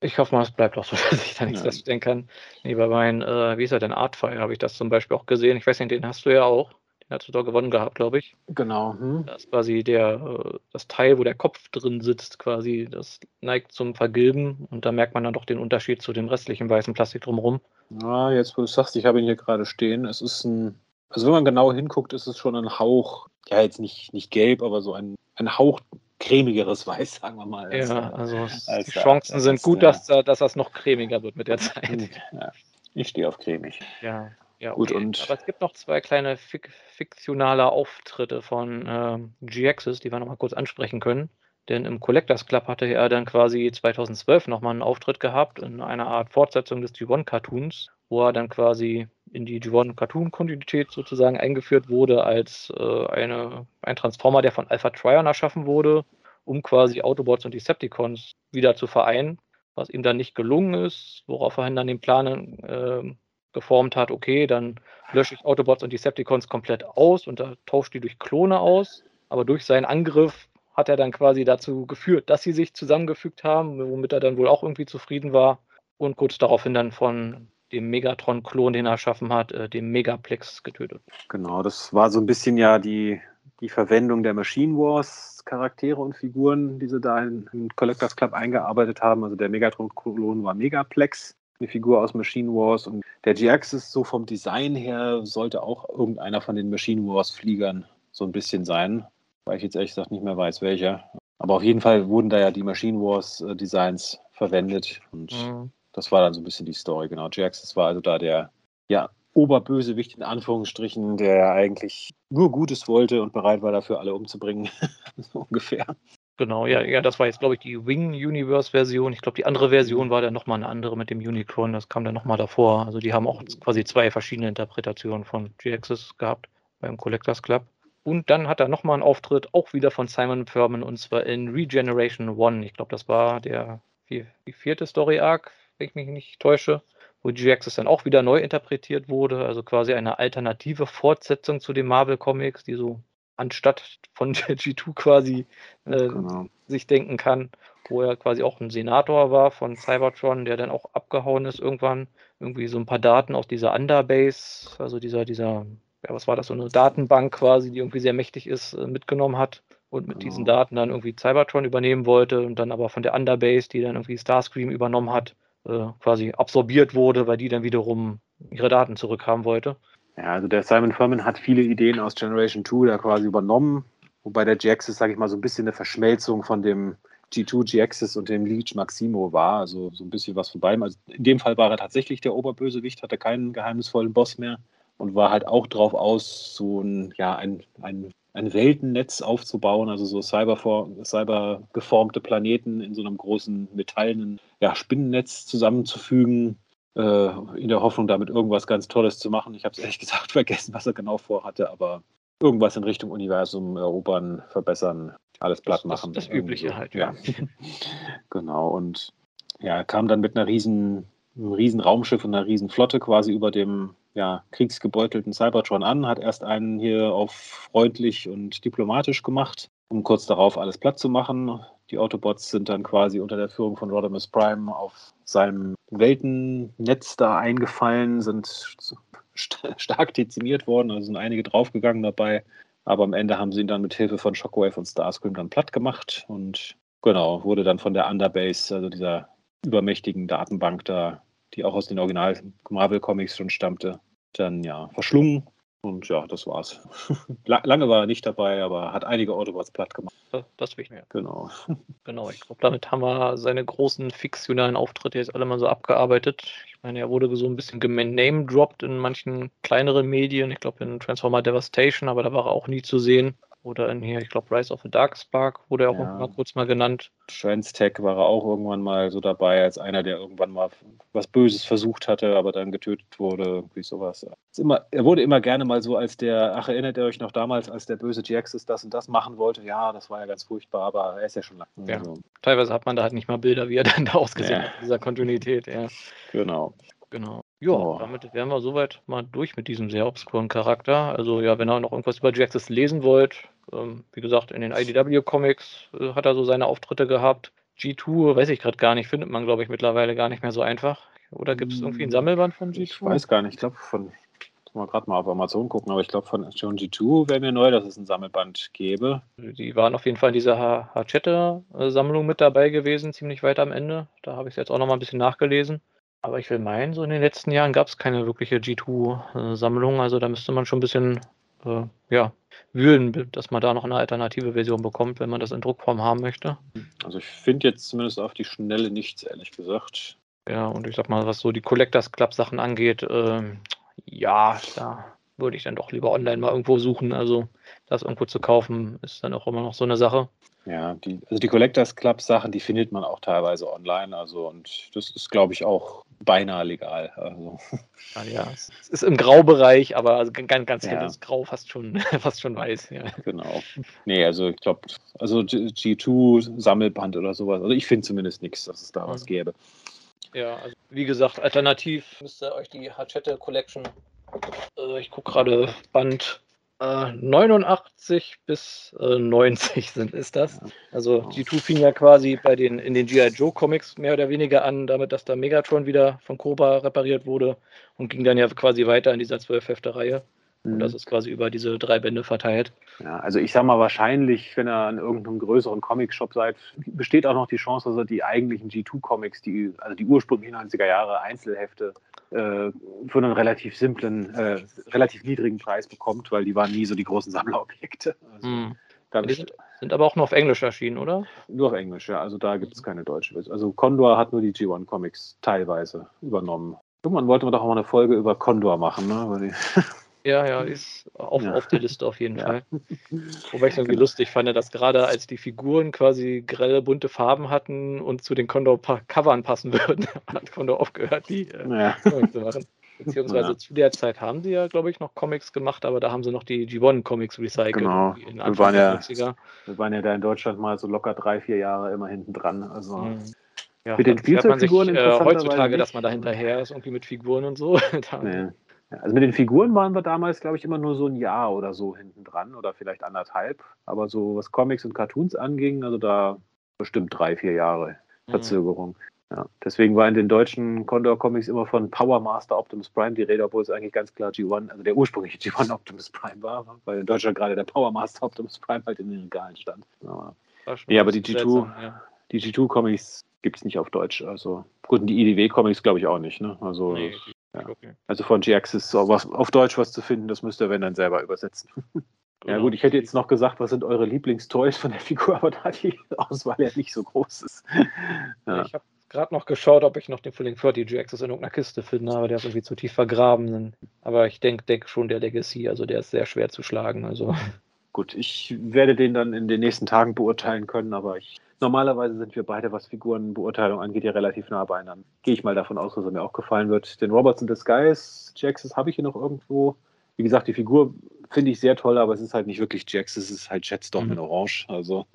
ich hoffe mal, es bleibt auch so, dass ich da nichts feststellen kann. Nee, bei meinen, äh, wie ist er denn, Artfire habe ich das zum Beispiel auch gesehen. Ich weiß nicht, den hast du ja auch. Den hast du doch gewonnen gehabt, glaube ich. Genau. Hm. Das ist quasi der, äh, das Teil, wo der Kopf drin sitzt, quasi. Das neigt zum Vergilben und da merkt man dann doch den Unterschied zu dem restlichen weißen Plastik drumherum. Ja, jetzt wo du sagst, ich habe ihn hier gerade stehen. Es ist ein, also wenn man genau hinguckt, ist es schon ein Hauch, ja jetzt nicht, nicht gelb, aber so ein, ein Hauch cremigeres Weiß, sagen wir mal. Als, ja, also als, die Chancen als, sind gut, dass, dass das noch cremiger wird mit der Zeit. Ja, ich stehe auf cremig. Ja, ja okay. gut. Und Aber es gibt noch zwei kleine fik fiktionale Auftritte von ähm, G-Axis, die wir nochmal kurz ansprechen können. Denn im Collectors Club hatte er dann quasi 2012 nochmal einen Auftritt gehabt in einer Art Fortsetzung des G1-Cartoons, wo er dann quasi in die G1-Cartoon-Kontinuität sozusagen eingeführt wurde als äh, eine, ein Transformer, der von Alpha Trion erschaffen wurde, um quasi Autobots und Decepticons wieder zu vereinen, was ihm dann nicht gelungen ist, worauf er dann den Plan äh, geformt hat, okay, dann lösche ich Autobots und Decepticons komplett aus und da tauscht die durch Klone aus, aber durch seinen Angriff hat er dann quasi dazu geführt, dass sie sich zusammengefügt haben, womit er dann wohl auch irgendwie zufrieden war und kurz daraufhin dann von dem Megatron-Klon, den er erschaffen hat, äh, dem Megaplex getötet. Genau, das war so ein bisschen ja die, die Verwendung der Machine Wars Charaktere und Figuren, die sie da in, in Collectors Club eingearbeitet haben. Also der Megatron-Klon war Megaplex, eine Figur aus Machine Wars und der GX ist so vom Design her sollte auch irgendeiner von den Machine Wars Fliegern so ein bisschen sein weil ich jetzt ehrlich gesagt nicht mehr weiß, welcher. Aber auf jeden Fall wurden da ja die Machine Wars äh, Designs verwendet und mhm. das war dann so ein bisschen die Story. Genau, Jax, war also da der ja, Oberbösewicht in Anführungsstrichen, der ja eigentlich nur Gutes wollte und bereit war dafür alle umzubringen, so ungefähr. Genau, ja, ja, das war jetzt, glaube ich, die Wing Universe Version. Ich glaube, die andere Version war dann nochmal eine andere mit dem Unicron. Das kam dann nochmal davor. Also, die haben auch quasi zwei verschiedene Interpretationen von GXs gehabt beim Collectors Club. Und dann hat er nochmal einen Auftritt, auch wieder von Simon Furman, und zwar in Regeneration One. Ich glaube, das war der die vierte Story Arc, wenn ich mich nicht täusche, wo G-Axis dann auch wieder neu interpretiert wurde. Also quasi eine alternative Fortsetzung zu den Marvel Comics, die so anstatt von G2 quasi äh, genau. sich denken kann, wo er quasi auch ein Senator war von Cybertron, der dann auch abgehauen ist irgendwann. Irgendwie so ein paar Daten aus dieser Underbase, also dieser, dieser ja, was war das, so eine Datenbank quasi, die irgendwie sehr mächtig ist, äh, mitgenommen hat und mit diesen genau. Daten dann irgendwie Cybertron übernehmen wollte und dann aber von der Underbase, die dann irgendwie Starscream übernommen hat, äh, quasi absorbiert wurde, weil die dann wiederum ihre Daten zurückhaben wollte. Ja, also der Simon Furman hat viele Ideen aus Generation 2 da quasi übernommen, wobei der GXs, sage ich mal, so ein bisschen eine Verschmelzung von dem G2 GXs und dem Leech Maximo war, also so ein bisschen was von beidem. Also in dem Fall war er tatsächlich der Oberbösewicht, hatte keinen geheimnisvollen Boss mehr und war halt auch drauf aus, so ein, ja, ein, ein, ein Weltennetz aufzubauen, also so cybergeformte cyber Planeten in so einem großen metallenen ja, Spinnennetz zusammenzufügen, in der Hoffnung, damit irgendwas ganz Tolles zu machen. Ich habe es ehrlich gesagt vergessen, was er genau vorhatte, aber irgendwas in Richtung Universum erobern, verbessern, alles platt machen. Das, das, das Übliche halt, ja. genau, und ja, kam dann mit einer riesen, einem riesen Raumschiff und einer riesen Flotte quasi über dem ja, kriegsgebeutelten Cybertron an, hat erst einen hier auf freundlich und diplomatisch gemacht, um kurz darauf alles platt zu machen. Die Autobots sind dann quasi unter der Führung von Rodimus Prime auf seinem Weltennetz da eingefallen, sind stark dezimiert worden, also sind einige draufgegangen dabei. Aber am Ende haben sie ihn dann mit Hilfe von Shockwave und Starscream dann platt gemacht und genau, wurde dann von der Underbase, also dieser übermächtigen Datenbank da die auch aus den Original Marvel Comics schon stammte, dann ja verschlungen. Und ja, das war's. Lange war er nicht dabei, aber hat einige Autobots platt gemacht. Das ist wichtig. Genau. Genau, ich glaube, damit haben wir seine großen fiktionalen Auftritte jetzt alle mal so abgearbeitet. Ich meine, er wurde so ein bisschen gename-dropped in manchen kleineren Medien. Ich glaube, in Transformer Devastation, aber da war er auch nie zu sehen. Oder in hier, ich glaube, Rise of the Dark Spark wurde auch ja. mal kurz mal genannt. Transtech war er auch irgendwann mal so dabei, als einer, der irgendwann mal was Böses versucht hatte, aber dann getötet wurde, irgendwie sowas. Immer, er wurde immer gerne mal so als der, ach, erinnert ihr euch noch damals, als der böse Jaxis das und das machen wollte? Ja, das war ja ganz furchtbar, aber er ist ja schon lange. Ja. Also. Teilweise hat man da halt nicht mal Bilder, wie er dann da ausgesehen ja. hat, dieser Kontinuität, ja. Genau. Genau. Ja, oh. damit wären wir soweit mal durch mit diesem sehr obskuren Charakter. Also ja, wenn ihr noch irgendwas über Jaxis lesen wollt, ähm, wie gesagt, in den IDW-Comics äh, hat er so seine Auftritte gehabt. G2, weiß ich gerade gar nicht, findet man, glaube ich, mittlerweile gar nicht mehr so einfach. Oder gibt es irgendwie ein hm, Sammelband von G2? Ich weiß gar nicht, ich glaube von, mal gerade mal auf Amazon gucken, aber ich glaube von schon G2 wäre mir neu, dass es ein Sammelband gäbe. Die waren auf jeden Fall in dieser Hachette-Sammlung mit dabei gewesen, ziemlich weit am Ende. Da habe ich es jetzt auch noch mal ein bisschen nachgelesen. Aber ich will meinen, so in den letzten Jahren gab es keine wirkliche G2-Sammlung. Also da müsste man schon ein bisschen äh, ja, wühlen, dass man da noch eine alternative Version bekommt, wenn man das in Druckform haben möchte. Also ich finde jetzt zumindest auf die Schnelle nichts, ehrlich gesagt. Ja, und ich sag mal, was so die Collectors Club Sachen angeht, äh, ja, da würde ich dann doch lieber online mal irgendwo suchen. Also das irgendwo zu kaufen, ist dann auch immer noch so eine Sache. Ja, die, also die Collectors Club Sachen, die findet man auch teilweise online. Also und das ist, glaube ich, auch beinahe legal. Also. Ah, ja, es ist im Graubereich, aber also ganz, ganz ja. helles Grau, fast schon, fast schon weiß. Ja. Genau. Nee, also ich glaube, also G2 Sammelband oder sowas. Also ich finde zumindest nichts, dass es da was gäbe. Ja, also wie gesagt, alternativ müsst ihr euch die Hachette Collection, äh, ich gucke gerade Band 89 bis äh, 90 sind, ist das. Also G2 fing ja quasi bei den, in den G.I. Joe Comics mehr oder weniger an, damit dass da Megatron wieder von Cobra repariert wurde und ging dann ja quasi weiter in dieser 12-Hefte-Reihe. Und das mhm. ist quasi über diese drei Bände verteilt. Ja, also ich sag mal, wahrscheinlich, wenn ihr an irgendeinem größeren Comic-Shop seid, besteht auch noch die Chance, dass ihr die eigentlichen G2-Comics, die, also die ursprünglichen 90er Jahre Einzelhefte, äh, für einen relativ simplen, äh, relativ niedrigen Preis bekommt, weil die waren nie so die großen Sammlerobjekte. Also, mhm. die sind, sind, aber auch nur auf Englisch erschienen, oder? Nur auf Englisch, ja. Also da gibt es keine deutsche Version. Also Condor hat nur die G1-Comics teilweise übernommen. Irgendwann wollten wir doch auch mal eine Folge über Condor machen, ne? Ja, ja, ist auf, ja. auf der Liste auf jeden ja. Fall. Wobei ich es irgendwie genau. lustig fand, dass gerade als die Figuren quasi grelle, bunte Farben hatten und zu den Condor-Covern passen würden, hat Condor aufgehört, die äh, ja. zu machen. Beziehungsweise zu der Zeit haben sie ja, glaube ich, noch Comics gemacht, aber da haben sie noch die G1-Comics recycelt. Genau. Wir waren, ja, wir waren ja da in Deutschland mal so locker drei, vier Jahre immer hinten dran. Also. Mhm. Ja, mit den Spielzeugfiguren äh, heutzutage, dass man da hinterher ist, irgendwie mit Figuren und so. nee. Also mit den Figuren waren wir damals, glaube ich, immer nur so ein Jahr oder so hinten dran oder vielleicht anderthalb. Aber so was Comics und Cartoons anging, also da bestimmt drei, vier Jahre mhm. Verzögerung. Mhm. Ja, deswegen war in den deutschen Condor Comics immer von Power Master Optimus Prime die Rede, obwohl es eigentlich ganz klar G1, also der ursprüngliche G1 Optimus Prime war, weil in Deutschland gerade der Power Master Optimus Prime halt in den Regalen stand. Aber, ja, aber die G2, ja. die G2 Comics gibt es nicht auf Deutsch. Also gut, und die IDW Comics glaube ich auch nicht. Ne? Also nee, ja. Okay. Also von G-Axis auf Deutsch was zu finden, das müsst ihr, wenn dann selber übersetzen. ja gut, ich hätte jetzt noch gesagt, was sind eure Lieblingstoys von der Figur, aber da die Auswahl ja nicht so groß ist. Ja. Ich habe gerade noch geschaut, ob ich noch den Filling 30 G-Axis in irgendeiner Kiste finde, aber der ist irgendwie zu tief vergraben. Aber ich denke denk schon der Legacy, also der ist sehr schwer zu schlagen. Also. Gut, ich werde den dann in den nächsten Tagen beurteilen können, aber ich Normalerweise sind wir beide, was Figurenbeurteilung angeht, ja relativ nah beieinander. Gehe ich mal davon aus, dass er mir auch gefallen wird. Den Robertson Disguise, Jaxes habe ich hier noch irgendwo. Wie gesagt, die Figur finde ich sehr toll, aber es ist halt nicht wirklich Jax, es ist halt Jetstorm mhm. in Orange. Also.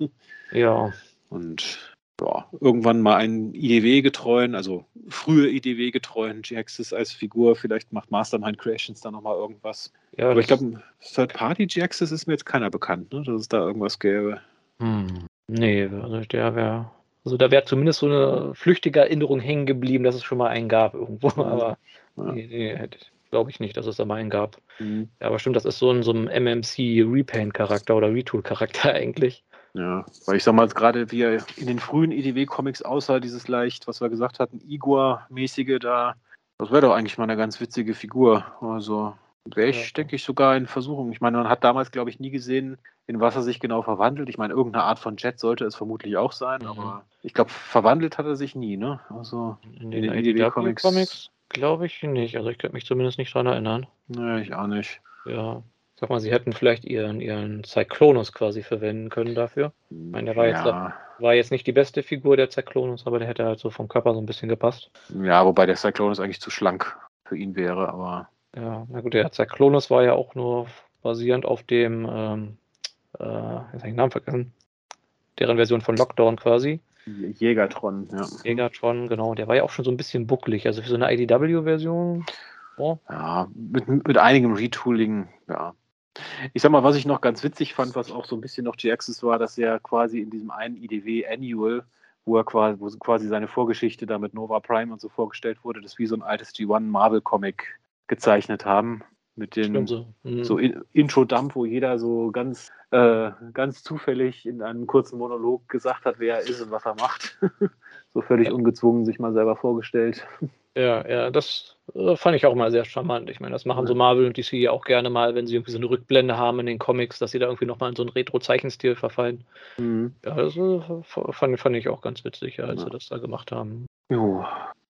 Ja. Und ja, irgendwann mal einen IDW-getreuen, also frühe IDW-getreuen Jaxes als Figur. Vielleicht macht Mastermind Creations da nochmal irgendwas. Ja, aber ich glaube, Third-Party Jaxes ist mir jetzt keiner bekannt, ne, dass es da irgendwas gäbe. Hm. Nee, also der wäre. Also da wäre zumindest so eine flüchtige Erinnerung hängen geblieben, dass es schon mal einen gab irgendwo. Aber ja. nee, nee glaube ich nicht, dass es da mal einen gab. Mhm. Ja, aber stimmt, das ist so in so einem MMC Repaint-Charakter oder Retool-Charakter eigentlich. Ja, weil ich sag mal, gerade wie in den frühen EDW-Comics, außer dieses leicht, was wir gesagt hatten, Igor-mäßige da, das wäre doch eigentlich mal eine ganz witzige Figur. Also wäre ich, ja. denke ich, sogar in Versuchung. Ich meine, man hat damals, glaube ich, nie gesehen, in was er sich genau verwandelt. Ich meine, irgendeine Art von Jet sollte es vermutlich auch sein, mhm. aber ich glaube, verwandelt hat er sich nie, ne? Also in den, den Comics. Glaube ich nicht. Also ich könnte mich zumindest nicht daran erinnern. Nee, ich auch nicht. Ja. sag mal, sie hätten vielleicht ihren, ihren Cyclonus quasi verwenden können dafür. Ich meine, der war, jetzt, ja. war jetzt nicht die beste Figur der Cyclonus, aber der hätte halt so vom Körper so ein bisschen gepasst. ja, wobei der Cyclonus eigentlich zu schlank für ihn wäre, aber Ja, na gut, der Cyclonus war ja auch nur basierend auf dem, ähm, äh, jetzt habe ich den Namen vergessen, deren Version von Lockdown quasi. Jägertron, ja. Megatron, genau, der war ja auch schon so ein bisschen bucklig. Also für so eine IDW-Version, oh, Ja, mit, mit einigem Retooling, ja. Ich sag mal, was ich noch ganz witzig fand, was auch so ein bisschen noch G-Axis war, dass er quasi in diesem einen IDW Annual, wo er quasi, wo quasi seine Vorgeschichte da mit Nova Prime und so vorgestellt wurde, das wie so ein altes G1 Marvel Comic gezeichnet haben. Mit stimmt so. Mhm. so in, Intro-Dump, wo jeder so ganz, äh, ganz zufällig in einem kurzen Monolog gesagt hat, wer er ist und was er macht. so völlig Ja. ungezwungen sich mal selber vorgestellt. Ja, ja, das äh, fand ich auch mal sehr charmant. Ich meine, das machen so Marvel und DC auch gerne mal, wenn sie irgendwie so eine Rückblende haben in den Comics, dass sie da irgendwie nochmal in so einen Retro-Zeichenstil verfallen. Mhm. Ja, das äh, fand, fand ich auch ganz witzig, ja, als Ja. sie das da gemacht haben. Jo.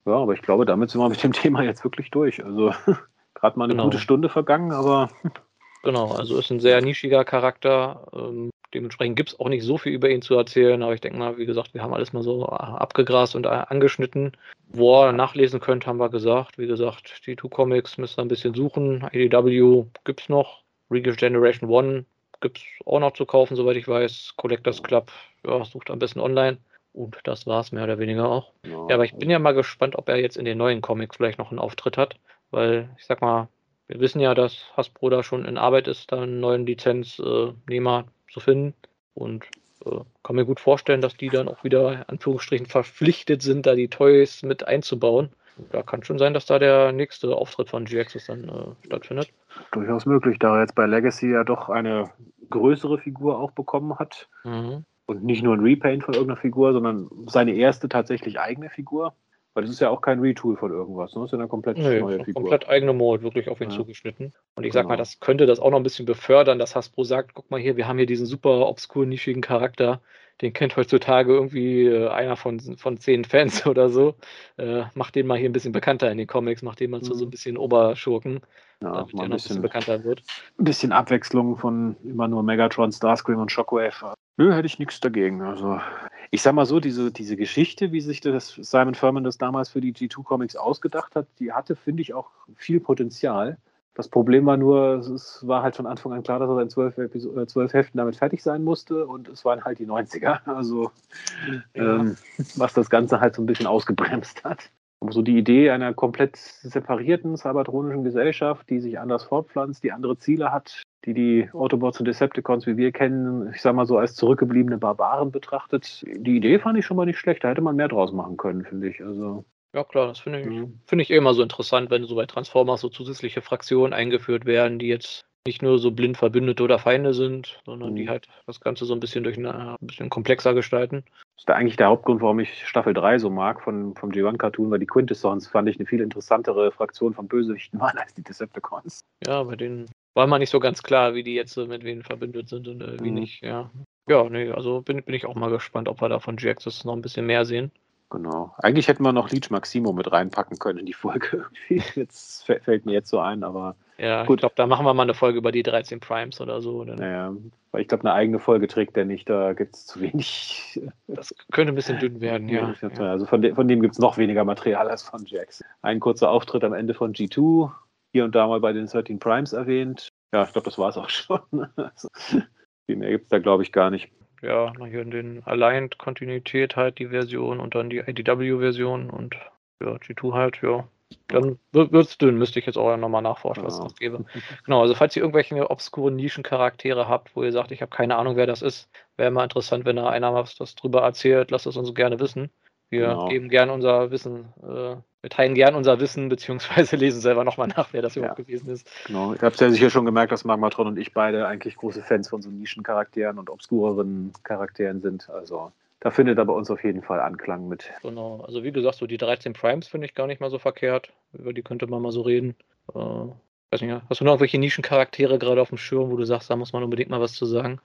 Ja, aber ich glaube, damit sind wir mit dem Thema jetzt wirklich durch. Also gerade mal eine Genau. gute Stunde vergangen, aber Genau, also ist ein sehr nischiger Charakter. Ähm, dementsprechend gibt es auch nicht so viel über ihn zu erzählen, aber ich denke mal, wie gesagt, wir haben alles mal so äh, abgegrast und äh, angeschnitten. Wo ihr nachlesen könnt, haben wir gesagt. Wie gesagt, die Two Comics müsst ihr ein bisschen suchen. IDW gibt es noch. Regal Generation One gibt es auch noch zu kaufen, soweit ich weiß. Collectors Club, ja, sucht am besten online. Und das war es mehr oder weniger auch. Ja, aber ich bin ja mal gespannt, ob er jetzt in den neuen Comics vielleicht noch einen Auftritt hat, weil ich sag mal, wir wissen ja, dass Hasbro da schon in Arbeit ist, da einen neuen Lizenznehmer zu finden und äh, kann mir gut vorstellen, dass die dann auch wieder Anführungsstrichen verpflichtet sind, da die Toys mit einzubauen. Ja, kann schon sein, dass da der nächste Auftritt von G-Axis dann äh, stattfindet. durchaus möglich, da er jetzt bei Legacy ja doch eine größere Figur auch bekommen hat. Mhm. Und nicht nur ein Repaint von irgendeiner Figur, sondern seine erste tatsächlich eigene Figur. Weil das ist ja auch kein Retool von irgendwas, ne? Das ist ja eine komplett Nee, neue Figur. komplett eigene Mold, wirklich auf ihn Ja. zugeschnitten. Und ich sag mal, Genau. das könnte das auch noch ein bisschen befördern, dass Hasbro sagt, guck mal hier, wir haben hier diesen super obskur nischigen Charakter, den kennt heutzutage irgendwie äh, einer von, von zehn Fans oder so. Äh, macht den mal hier ein bisschen bekannter in den Comics, macht den mal zu so ein Mhm. bisschen Oberschurken, ja, damit mal ein bisschen bisschen, bekannter wird. ein bisschen Abwechslung von immer nur Megatron, Starscream und Shockwave. Nö, hätte ich nichts dagegen. Also, ich sag mal so, diese, diese Geschichte, wie sich das Simon Furman das damals für die G2 Comics ausgedacht hat, die hatte, finde ich, auch viel Potenzial. Das Problem war nur, es war halt von Anfang an klar, dass er in zwölf, äh, zwölf Heften damit fertig sein musste und es waren halt die 90er. Also, Ja. ähm, was das Ganze halt so ein bisschen ausgebremst hat. Aber so die Idee einer komplett separierten cybertronischen Gesellschaft, die sich anders fortpflanzt, die andere Ziele hat, die die Autobots und Decepticons, wie wir kennen, ich sag mal so als zurückgebliebene Barbaren betrachtet. Die Idee fand ich schon mal nicht schlecht. Da hätte man mehr draus machen können, finde ich. Also, Ja klar, das finde ich, Mhm. finde ich eh immer so interessant, wenn so bei Transformers so zusätzliche Fraktionen eingeführt werden, die jetzt nicht nur so blind Verbündete oder Feinde sind, sondern die Mhm. halt das Ganze so ein bisschen durch ein bisschen komplexer gestalten. Das ist eigentlich der Hauptgrund, warum ich Staffel 3 so mag von, vom G1-Cartoon, weil die Quintessons fand ich eine viel interessantere Fraktion von Bösewichten waren als die Decepticons. Ja, bei denen war mal nicht so ganz klar, wie die jetzt mit wem verbündet sind und äh, wie Mhm. nicht, ja. Ja, nee, also bin, bin ich auch mal gespannt, ob wir da von G-Axis noch ein bisschen mehr sehen. Genau. Eigentlich hätten wir noch Leech Maximo mit reinpacken können in die Folge. Jetzt fä- fällt mir jetzt so ein, aber Ja, Gut. ich glaube, da machen wir mal eine Folge über die 13 Primes oder so. Dann, naja, weil ich glaube, eine eigene Folge trägt der nicht. Da gibt es zu wenig. Das könnte ein bisschen dünn werden, ja. Ja, ja. Also von, de von dem gibt es noch weniger Material als von Jax. Ein kurzer Auftritt am Ende von G2, hier und da mal bei den 13 Primes erwähnt. Ja, ich glaube, das war es auch schon. Also, viel mehr gibt es da, glaube ich, gar nicht. Ja, hier in den Aligned Kontinuität halt die Version und dann die IDW-Version und ja, G2 halt, ja. Dann wird es dünn, müsste ich jetzt auch nochmal nachforschen, was es noch gäbe. Genau, also falls ihr irgendwelche obskuren Nischencharaktere habt, wo ihr sagt, ich habe keine Ahnung, wer das ist, wäre mal interessant, wenn da einer was das drüber erzählt, lasst es uns gerne wissen. Wir Genau. geben gern unser Wissen, äh, wir teilen gern unser Wissen, beziehungsweise lesen selber nochmal nach, wer das überhaupt Ja. gewesen ist. Genau. Ihr habt es ja sicher schon gemerkt, dass Magmatron und ich beide eigentlich große Fans von so Nischencharakteren und obskureren Charakteren sind. Also da findet er bei uns auf jeden Fall Anklang mit. Genau, also wie gesagt, so die 13 Primes finde ich gar nicht mal so verkehrt. Über die könnte man mal so reden. Äh, weiß nicht, hast du noch irgendwelche Nischencharaktere gerade auf dem Schirm, wo du sagst, da muss man unbedingt mal was zu sagen?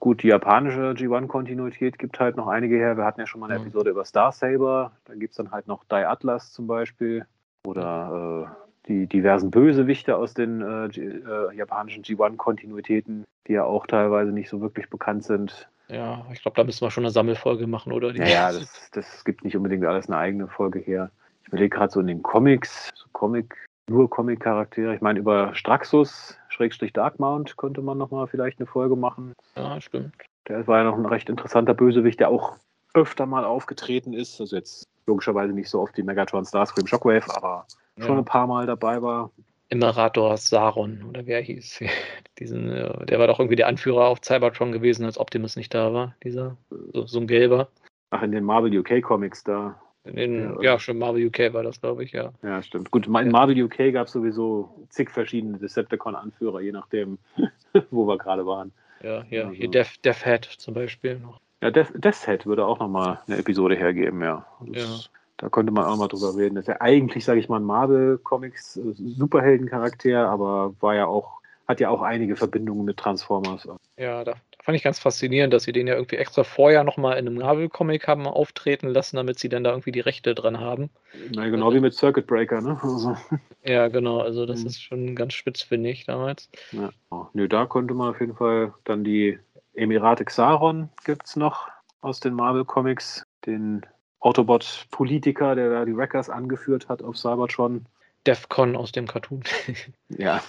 Gut, die japanische G1-Kontinuität gibt halt noch einige her. Wir hatten ja schon mal eine Mhm. Episode über Star Saber. Da gibt es dann halt noch Dai Atlas zum Beispiel. Oder äh, die diversen Bösewichte aus den äh, äh, japanischen G1-Kontinuitäten, die ja auch teilweise nicht so wirklich bekannt sind. Ja, ich glaube, da müssen wir schon eine Sammelfolge machen, oder? Die ja, das, das gibt nicht unbedingt alles eine eigene Folge her. Ich überlege gerade so in den Comics, so Comic, nur Comic-Charaktere. Ich meine, über Straxus, Schrägstrich Darkmount, könnte man nochmal vielleicht eine Folge machen. Ja, stimmt. Der war ja noch ein recht interessanter Bösewicht, der auch öfter mal aufgetreten ist. Also jetzt logischerweise nicht so oft wie Megatron, Starscream, Shockwave, aber ja. schon ein paar Mal dabei war. Imperator Saron oder wer hieß. Diesen, äh, der war doch irgendwie der Anführer auf Cybertron gewesen, als Optimus nicht da war. Dieser, so, so ein gelber. Ach, in den Marvel UK Comics da. In ja, ja, schon Marvel UK war das, glaube ich, ja. Ja, stimmt. Gut, in Marvel UK gab es sowieso zig verschiedene Decepticon-Anführer, je nachdem, wo wir gerade waren. Ja, ja. Also. Hier Death, Death Head zum Beispiel noch. Ja, Death, Death Head würde auch nochmal eine Episode hergeben, ja. Das, ja. Da könnte man auch mal drüber reden. Das ist ja eigentlich, sage ich mal, ein Marvel-Comics äh, Superhelden-Charakter, aber war ja auch, hat ja auch einige Verbindungen mit Transformers. Ja, da fand ich ganz faszinierend, dass sie den ja irgendwie extra vorher nochmal in einem Marvel-Comic haben auftreten lassen, damit sie dann da irgendwie die Rechte dran haben. Na, genau also, wie mit Circuit Breaker, ne? Also. Ja, genau, also das mhm. ist schon ganz spitz, finde ich, damals. Ja. Oh, nö, da konnte man auf jeden Fall dann die Emirate Xaron gibt es noch aus den Marvel-Comics, den Autobot-Politiker, der da die Wreckers angeführt hat auf Cybertron. Defcon aus dem Cartoon. ja.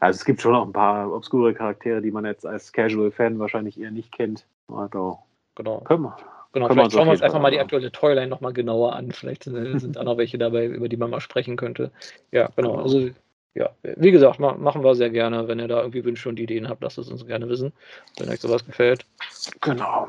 Also es gibt schon noch ein paar obskure Charaktere, die man jetzt als Casual-Fan wahrscheinlich eher nicht kennt. Also, genau. Können wir. Genau, vielleicht schauen wir uns einfach mal die aktuelle Toyline nochmal genauer an. Vielleicht sind da noch welche dabei, über die man mal sprechen könnte. Ja, genau. genau. Also, ja, wie gesagt, machen wir sehr gerne. Wenn ihr da irgendwie Wünsche und Ideen habt, lasst es uns gerne wissen, wenn euch sowas gefällt. Genau.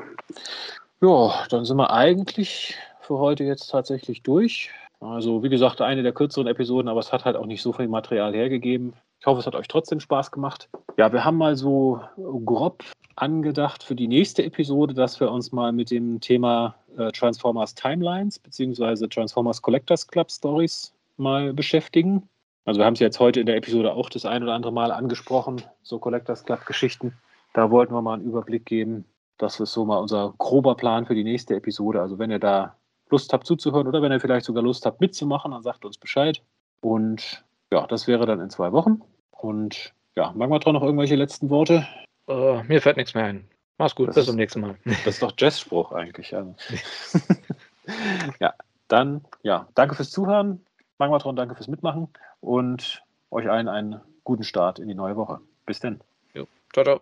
Ja, dann sind wir eigentlich für heute jetzt tatsächlich durch. Also, wie gesagt, eine der kürzeren Episoden, aber es hat halt auch nicht so viel Material hergegeben. Ich hoffe, es hat euch trotzdem Spaß gemacht. Ja, wir haben mal so grob angedacht für die nächste Episode, dass wir uns mal mit dem Thema äh, Transformers Timelines bzw. Transformers Collectors Club Stories mal beschäftigen. Also wir haben es jetzt heute in der Episode auch das ein oder andere Mal angesprochen, so Collectors Club Geschichten. Da wollten wir mal einen Überblick geben, das ist so mal unser grober Plan für die nächste Episode. Also wenn ihr da Lust habt zuzuhören oder wenn ihr vielleicht sogar Lust habt mitzumachen, dann sagt uns Bescheid. Und ja, das wäre dann in zwei Wochen. Und ja, Magmatron noch irgendwelche letzten Worte? Uh, mir fällt nichts mehr ein. Mach's gut, das bis zum nächsten Mal. Das ist doch Jazzspruch eigentlich. Also. ja, dann ja, danke fürs Zuhören. Magmatron, danke fürs Mitmachen und euch allen einen guten Start in die neue Woche. Bis denn. Jo. Ciao, ciao.